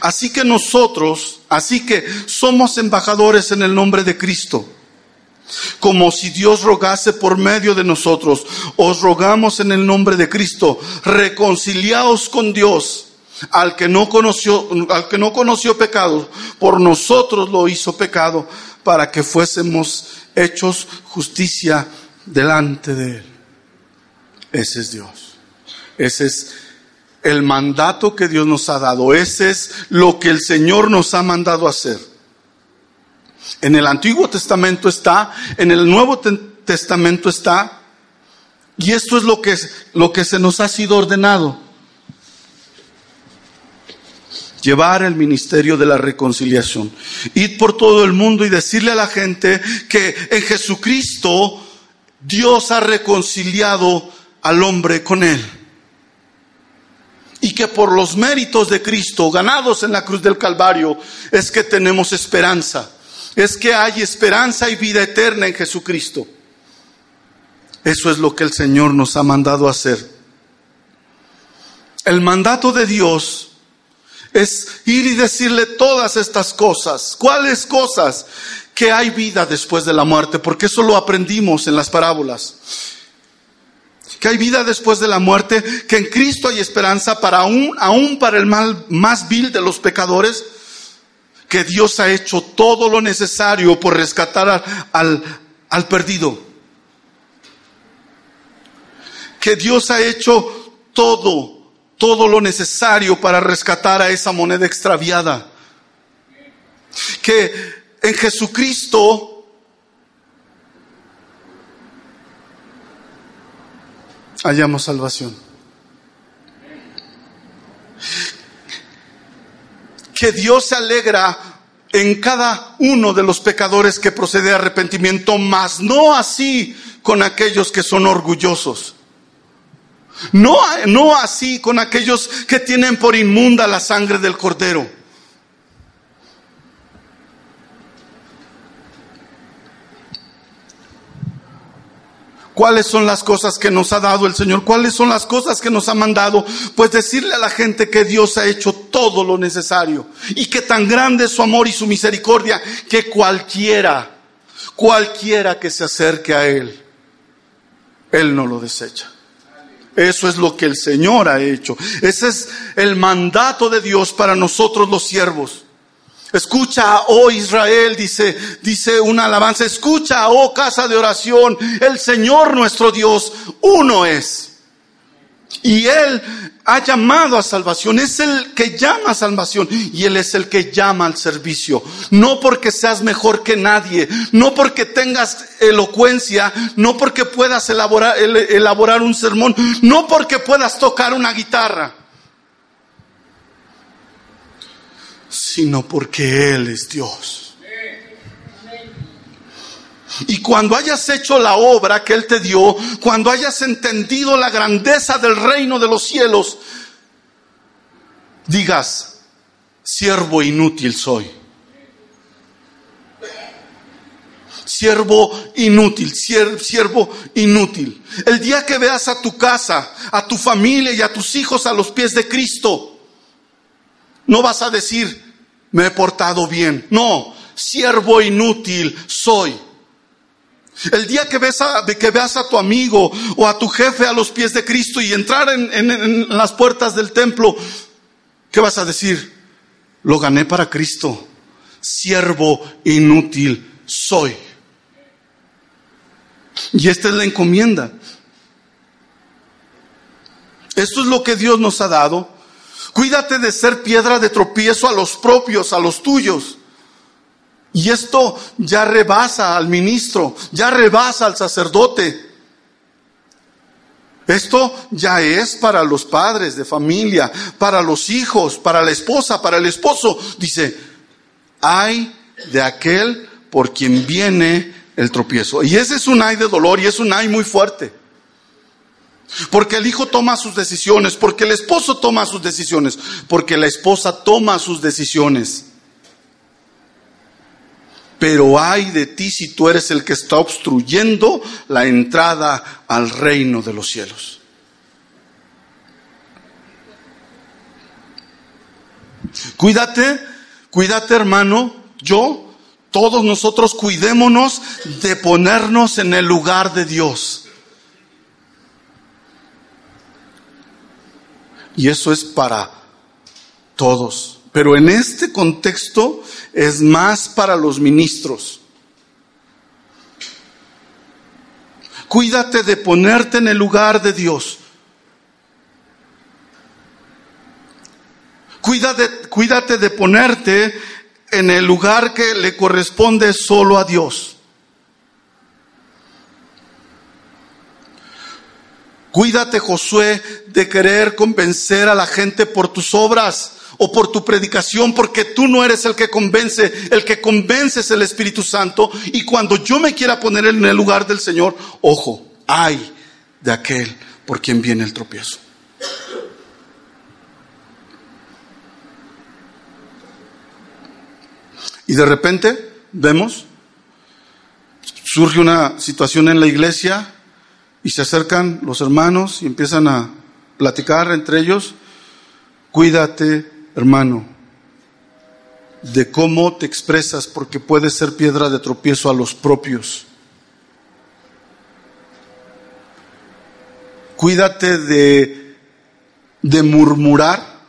Así que nosotros, así que somos embajadores en el nombre de Cristo como si Dios rogase por medio de nosotros. Os rogamos en el nombre de Cristo, reconciliaos con Dios. Al que no conoció, al que no conoció pecado, por nosotros lo hizo pecado, para que fuésemos hechos justicia delante de Él. Ese es Dios. Ese es el mandato que Dios nos ha dado. Ese es lo que el Señor nos ha mandado hacer. En el Antiguo Testamento está, en el Nuevo Testamento está, y esto es lo que, lo que se nos ha sido ordenado. Llevar el ministerio de la reconciliación. Ir por todo el mundo y decirle a la gente que en Jesucristo Dios ha reconciliado al hombre con él. Y que por los méritos de Cristo, ganados en la cruz del Calvario, es que tenemos esperanza es que hay esperanza y vida eterna en Jesucristo. Eso es lo que el Señor nos ha mandado hacer. El mandato de Dios es ir y decirle todas estas cosas. ¿Cuáles cosas? Que hay vida después de la muerte, porque eso lo aprendimos en las parábolas. Que hay vida después de la muerte, que en Cristo hay esperanza para aún, aún para el mal más vil de los pecadores, que Dios ha hecho todo lo necesario por rescatar al, al, perdido. Que Dios ha hecho todo, todo lo necesario para rescatar a esa moneda extraviada. Que en Jesucristo hallamos salvación. que Dios se alegra en cada uno de los pecadores que procede de arrepentimiento, mas no así con aquellos que son orgullosos. No, no así con aquellos que tienen por inmunda la sangre del cordero. ¿Cuáles son las cosas que nos ha dado el Señor? ¿Cuáles son las cosas que nos ha mandado? Pues decirle a la gente que Dios ha hecho todo lo necesario y que tan grande es su amor y su misericordia que cualquiera, cualquiera que se acerque a Él, Él no lo desecha. Eso es lo que el Señor ha hecho. Ese es el mandato de Dios para nosotros los siervos. Escucha, oh Israel, dice, dice una alabanza, escucha, oh casa de oración, el Señor nuestro Dios, uno es. Y Él ha llamado a salvación, es el que llama a salvación y Él es el que llama al servicio. No porque seas mejor que nadie, no porque tengas elocuencia, no porque puedas elaborar, elaborar un sermón, no porque puedas tocar una guitarra. Sino porque Él es Dios. Y cuando hayas hecho la obra que Él te dio, cuando hayas entendido la grandeza del reino de los cielos, digas, siervo inútil soy. Siervo inútil, siervo inútil. El día que veas a tu casa, a tu familia y a tus hijos a los pies de Cristo, no vas a decir, me he portado bien. No, siervo inútil soy. El día que, ves a, que veas a tu amigo o a tu jefe a los pies de Cristo y entrar en, en las puertas del templo, ¿qué vas a decir? Lo gané para Cristo. Siervo inútil soy. Y esta es la encomienda. Esto es lo que Dios nos ha dado. Cuídate de ser piedra de tropiezo a los propios, a los tuyos. Y esto ya rebasa al ministro, ya rebasa al sacerdote. Esto ya es para los padres de familia, para los hijos, para la esposa, para el esposo. Dice, hay de aquel por quien viene el tropiezo. Y ese es un ay de dolor y es un ay muy fuerte. Porque el hijo toma sus decisiones, porque el esposo toma sus decisiones, porque la esposa toma sus decisiones. Pero ay de ti si tú eres el que está obstruyendo la entrada al reino de los cielos. Cuídate, cuídate hermano, yo, todos nosotros cuidémonos de ponernos en el lugar de Dios. Y eso es para todos. Pero en este contexto es más para los ministros. Cuídate de ponerte en el lugar de Dios. Cuídate, cuídate de ponerte en el lugar que le corresponde solo a Dios. Cuídate, Josué, de querer convencer a la gente por tus obras o por tu predicación, porque tú no eres el que convence, el que convence es el Espíritu Santo. Y cuando yo me quiera poner en el lugar del Señor, ojo, ay de aquel por quien viene el tropiezo. Y de repente vemos, surge una situación en la iglesia y se acercan los hermanos y empiezan a platicar entre ellos. Cuídate, hermano, de cómo te expresas porque puedes ser piedra de tropiezo a los propios. Cuídate de, de murmurar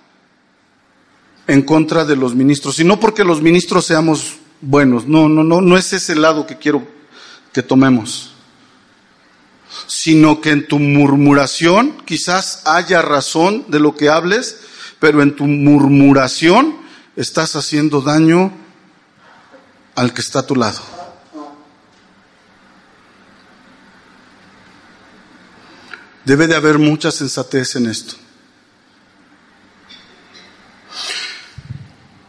en contra de los ministros, y no porque los ministros seamos buenos, no, no, no, no es ese lado que quiero que tomemos sino que en tu murmuración quizás haya razón de lo que hables, pero en tu murmuración estás haciendo daño al que está a tu lado. Debe de haber mucha sensatez en esto.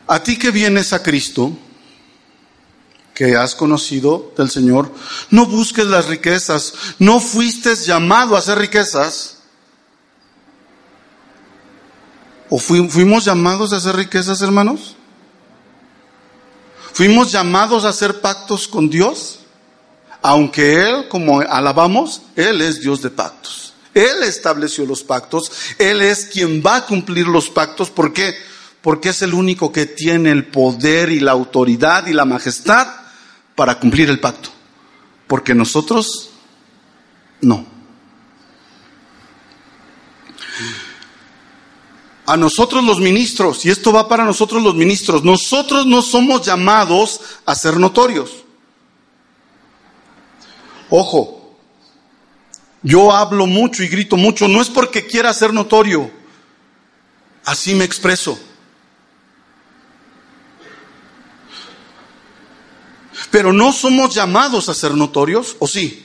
A ti que vienes a Cristo, que has conocido del Señor, no busques las riquezas, no fuiste llamado a hacer riquezas. ¿O fuimos llamados a hacer riquezas, hermanos? ¿Fuimos llamados a hacer pactos con Dios? Aunque Él, como alabamos, Él es Dios de pactos. Él estableció los pactos, Él es quien va a cumplir los pactos. ¿Por qué? Porque es el único que tiene el poder y la autoridad y la majestad para cumplir el pacto, porque nosotros no. A nosotros los ministros, y esto va para nosotros los ministros, nosotros no somos llamados a ser notorios. Ojo, yo hablo mucho y grito mucho, no es porque quiera ser notorio, así me expreso. Pero no somos llamados a ser notorios, ¿o sí?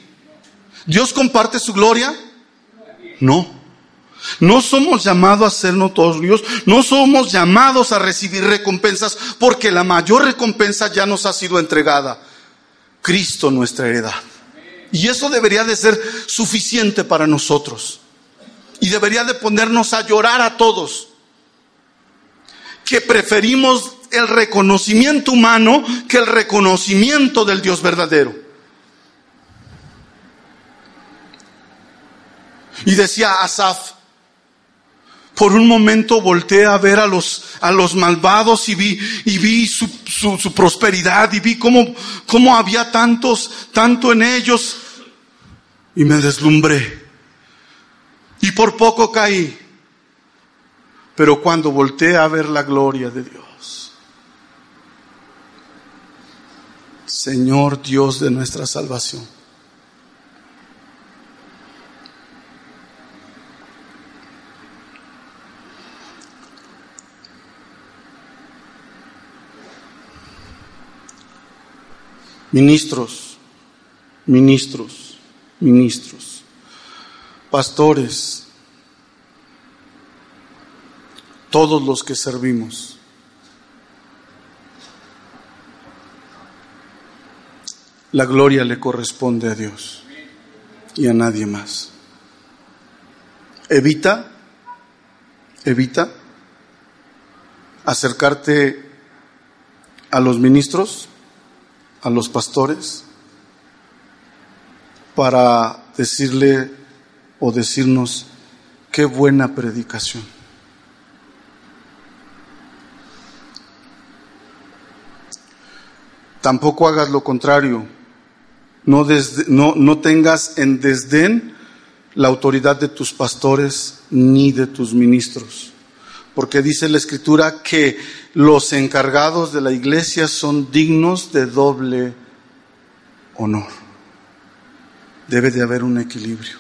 ¿Dios comparte su gloria? No. No somos llamados a ser notorios, no somos llamados a recibir recompensas, porque la mayor recompensa ya nos ha sido entregada. Cristo nuestra heredad. Y eso debería de ser suficiente para nosotros. Y debería de ponernos a llorar a todos. Que preferimos el reconocimiento humano que el reconocimiento del Dios verdadero. Y decía Asaf, por un momento volteé a ver a los, a los malvados y vi, y vi su, su, prosperidad y vi cómo, cómo había tantos, tanto en ellos y me deslumbré. Y por poco caí. Pero cuando volteé a ver la gloria de Dios, Señor Dios de nuestra salvación. Ministros, ministros, ministros. pastores, todos los que servimos. La gloria le corresponde a Dios y a nadie más. Evita, evita acercarte a los ministros, a los pastores, para decirle o decirnos qué buena predicación. Tampoco hagas lo contrario. No, no, no tengas en desdén la autoridad de tus pastores ni de tus ministros. Porque dice la escritura que los encargados de la iglesia son dignos de doble honor. Debe de haber un equilibrio.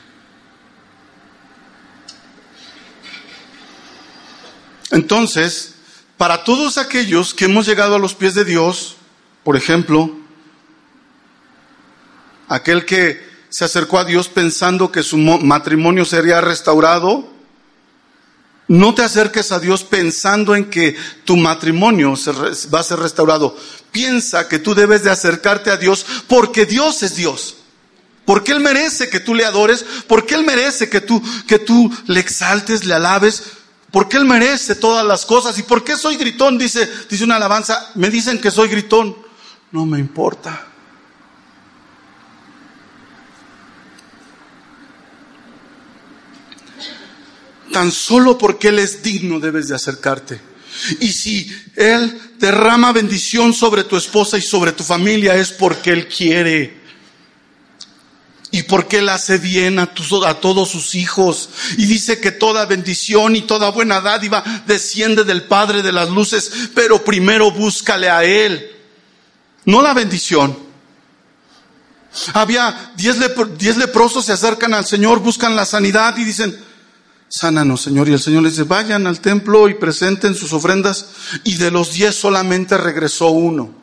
Entonces, para todos aquellos que hemos llegado a los pies de Dios, por ejemplo, aquel que se acercó a Dios pensando que su matrimonio sería restaurado, no te acerques a Dios pensando en que tu matrimonio va a ser restaurado. Piensa que tú debes de acercarte a Dios porque Dios es Dios. Porque Él merece que tú le adores, porque Él merece que tú, que tú le exaltes, le alabes, porque Él merece todas las cosas. ¿Y por qué soy gritón? Dice, dice una alabanza, me dicen que soy gritón. No me importa. Tan solo porque Él es digno debes de acercarte. Y si Él derrama bendición sobre tu esposa y sobre tu familia es porque Él quiere. Y porque Él hace bien a, todos sus hijos. Y dice que toda bendición y toda buena dádiva desciende del Padre de las luces. Pero primero búscale a Él. No la bendición. Había diez leprosos se acercan al Señor, buscan la sanidad y dicen, sánanos, Señor. Y el Señor les dice, vayan al templo y presenten sus ofrendas. Y de los diez solamente regresó uno.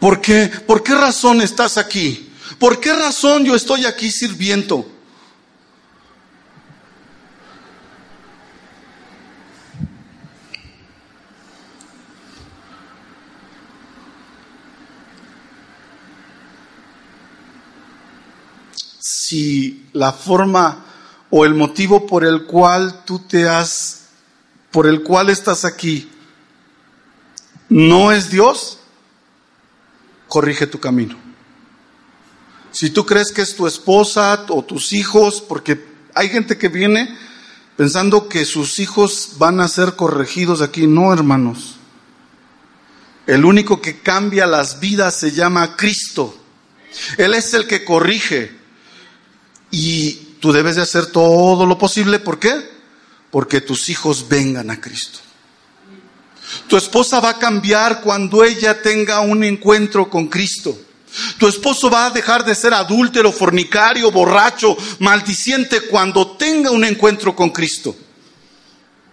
¿Por qué? ¿Por qué razón estás aquí? ¿Por qué razón yo estoy aquí sirviendo? Si la forma o el motivo por el cual tú te has, por el cual estás aquí, no es Dios, corrige tu camino. Si tú crees que es tu esposa o tus hijos, porque hay gente que viene pensando que sus hijos van a ser corregidos aquí, no hermanos. El único que cambia las vidas se llama Cristo. Él es el que corrige. Y tú debes de hacer todo lo posible. ¿Por qué? Porque tus hijos vengan a Cristo. Tu esposa va a cambiar cuando ella tenga un encuentro con Cristo. Tu esposo va a dejar de ser adúltero, fornicario, borracho, maldiciente cuando tenga un encuentro con Cristo.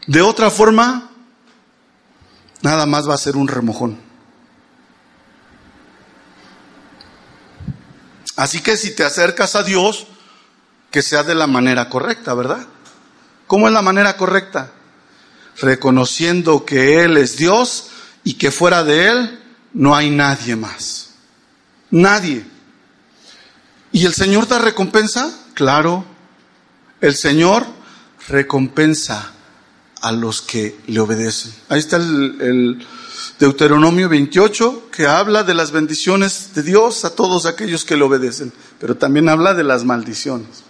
De otra forma, nada más va a ser un remojón. Así que si te acercas a Dios, que sea de la manera correcta, ¿verdad? ¿Cómo es la manera correcta? Reconociendo que Él es Dios y que fuera de Él no hay nadie más. Nadie. ¿Y el Señor da recompensa? Claro. El Señor recompensa a los que le obedecen. Ahí está el, el, Deuteronomio 28, que habla de las bendiciones de Dios a todos aquellos que le obedecen, pero también habla de las maldiciones.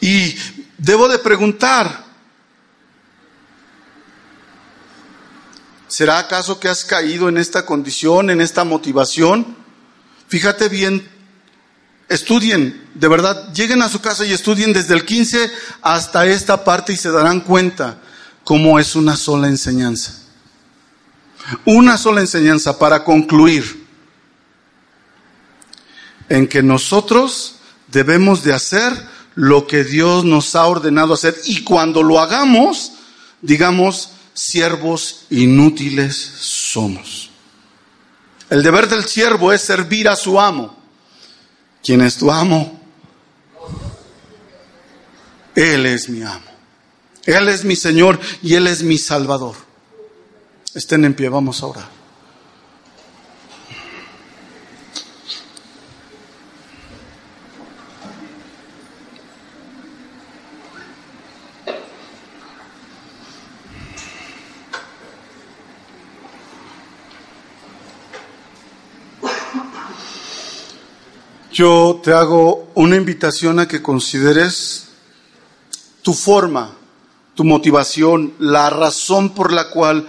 Y debo de preguntar, ¿será acaso que has caído en esta condición, en esta motivación? Fíjate bien, estudien, de verdad, lleguen a su casa y estudien desde el 15 hasta esta parte y se darán cuenta cómo es una sola enseñanza. Una sola enseñanza para concluir en que nosotros debemos de hacer lo que Dios nos ha ordenado hacer y cuando lo hagamos, digamos, siervos inútiles somos. El deber del siervo es servir a su amo. ¿Quién es tu amo? Él es mi amo. Él es mi Señor y Él es mi Salvador. Estén en pie, vamos a orar. Yo te hago una invitación a que consideres tu forma, tu motivación, la razón por la cual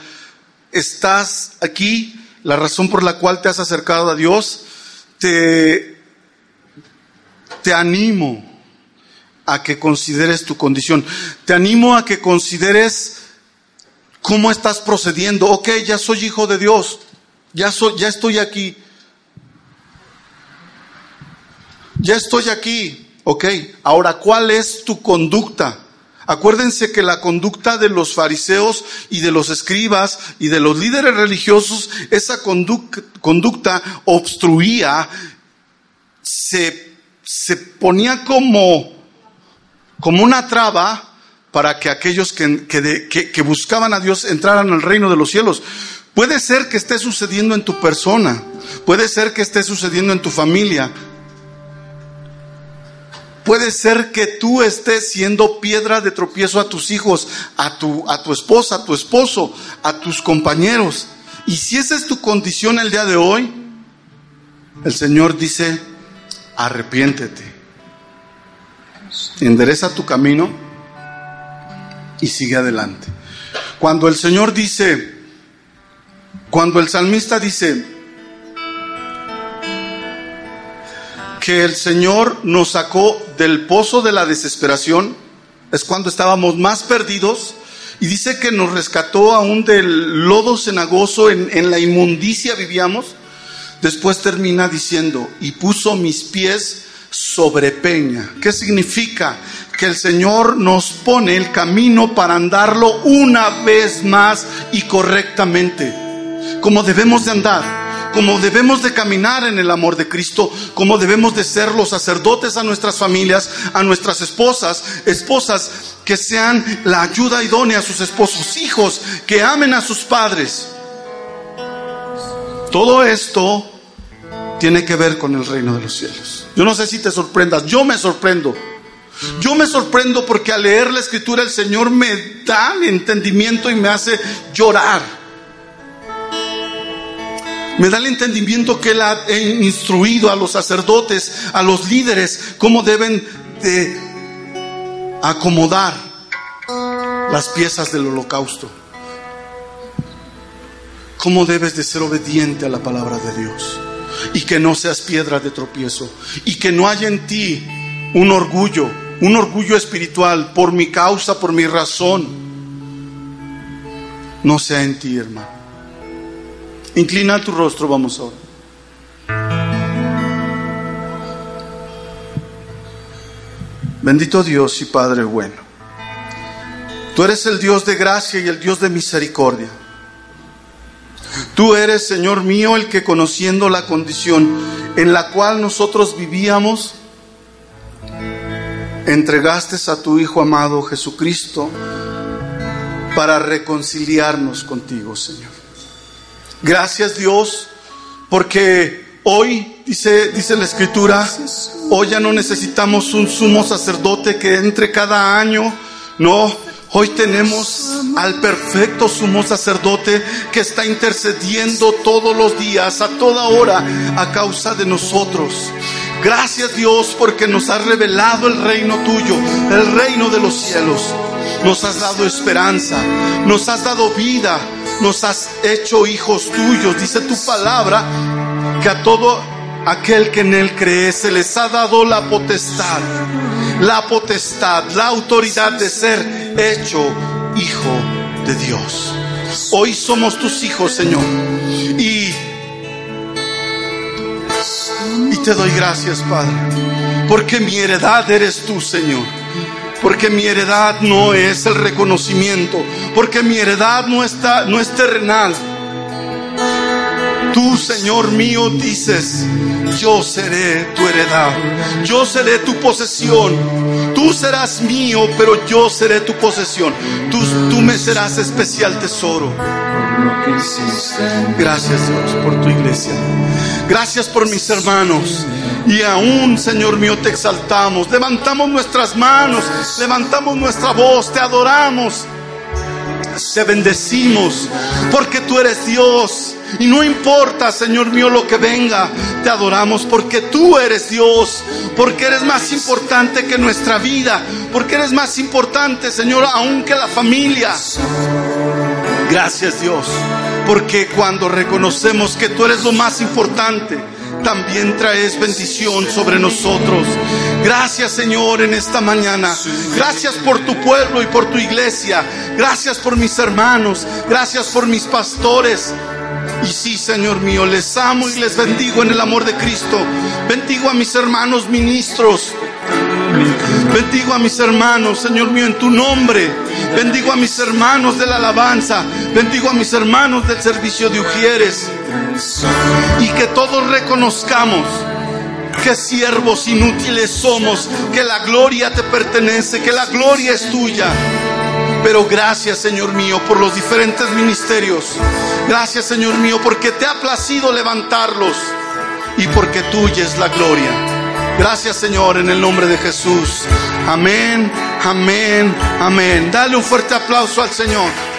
estás aquí, la razón por la cual te has acercado a Dios. Te, te animo a que consideres tu condición. Te animo a que consideres cómo estás procediendo. Ok, ya soy hijo de Dios. Ya, ya estoy aquí ya estoy aquí, ok, ahora, ¿cuál es tu conducta? Acuérdense que la conducta de los fariseos y de los escribas y de los líderes religiosos, esa conducta, obstruía, se, se, ponía como, como una traba para que aquellos que, que, que buscaban a Dios entraran al reino de los cielos. Puede ser que esté sucediendo en tu persona, puede ser que esté sucediendo en tu familia, Puede ser que tú estés siendo piedra de tropiezo a tus hijos, a tu, a tu esposa, a tu esposo, a tus compañeros. Y si esa es tu condición el día de hoy, el Señor dice, arrepiéntete, endereza tu camino y sigue adelante. Cuando el Señor dice, cuando el salmista dice, que el Señor nos sacó del pozo de la desesperación, es cuando estábamos más perdidos, y dice que nos rescató aún del lodo cenagoso, en, la inmundicia vivíamos. Después termina diciendo, y puso mis pies sobre peña. ¿Qué significa? Que el Señor nos pone el camino para andarlo una vez más y correctamente, como debemos de andar como debemos de caminar en el amor de Cristo, como debemos de ser los sacerdotes a nuestras familias, a nuestras esposas, esposas que sean la ayuda idónea a sus esposos, hijos que amen a sus padres. Todo esto tiene que ver con el reino de los cielos. Yo no sé si te sorprendas, yo me sorprendo. Yo me sorprendo porque al leer la escritura el Señor me da el entendimiento y me hace llorar me da el entendimiento que Él ha instruido a los sacerdotes, a los líderes, cómo deben de acomodar las piezas del holocausto. Cómo debes de ser obediente a la palabra de Dios. Y que no seas piedra de tropiezo. Y que no haya en ti un orgullo, un orgullo espiritual por mi causa, por mi razón. No sea en ti, hermano. Inclina tu rostro, vamos ahora. Bendito Dios y Padre bueno. Tú eres el Dios de gracia y el Dios de misericordia. Tú eres, Señor mío, el que conociendo la condición en la cual nosotros vivíamos, entregaste a tu Hijo amado Jesucristo para reconciliarnos contigo, Señor. Gracias Dios, porque hoy, dice, dice la escritura, hoy ya no necesitamos un sumo sacerdote que entre cada año, no, hoy tenemos al perfecto sumo sacerdote que está intercediendo todos los días, a toda hora, a causa de nosotros. Gracias Dios porque nos has revelado el reino tuyo, el reino de los cielos. Nos has dado esperanza, nos has dado vida, nos has hecho hijos tuyos. Dice tu palabra que a todo aquel que en él cree se les ha dado la potestad, la potestad, la autoridad de ser hecho hijo de Dios. Hoy somos tus hijos, Señor. Y, y te doy gracias, Padre, porque mi heredad eres tú, Señor. Porque mi heredad no es el reconocimiento, porque mi heredad no está no es terrenal. Tú, Señor mío, dices, yo seré tu heredad, yo seré tu posesión. Tú serás mío, pero yo seré tu posesión. Tú, tú me serás especial tesoro. Gracias Dios por tu iglesia. Gracias por mis hermanos. Y aún, Señor mío, te exaltamos. Levantamos nuestras manos, levantamos nuestra voz, te adoramos. Te bendecimos porque tú eres Dios. Y no importa, Señor mío, lo que venga, te adoramos porque tú eres Dios, porque eres más importante que nuestra vida, porque eres más importante, Señor, aún que la familia. Gracias Dios, porque cuando reconocemos que tú eres lo más importante, también traes bendición sobre nosotros. Gracias Señor en esta mañana. Gracias por tu pueblo y por tu iglesia. Gracias por mis hermanos. Gracias por mis pastores. Y sí, Señor mío, les amo y les bendigo en el amor de Cristo. Bendigo a mis hermanos ministros. Bendigo a mis hermanos, Señor mío, en tu nombre. Bendigo a mis hermanos de la alabanza. Bendigo a mis hermanos del servicio de Ujieres. Y que todos reconozcamos que siervos inútiles somos, que la gloria te pertenece, que la gloria es tuya. Pero gracias, Señor mío, por los diferentes ministerios. Gracias, Señor mío, porque te ha placido levantarlos y porque tuya es la gloria. Gracias, Señor, en el nombre de Jesús. Amén, amén, amén. Dale un fuerte aplauso al Señor.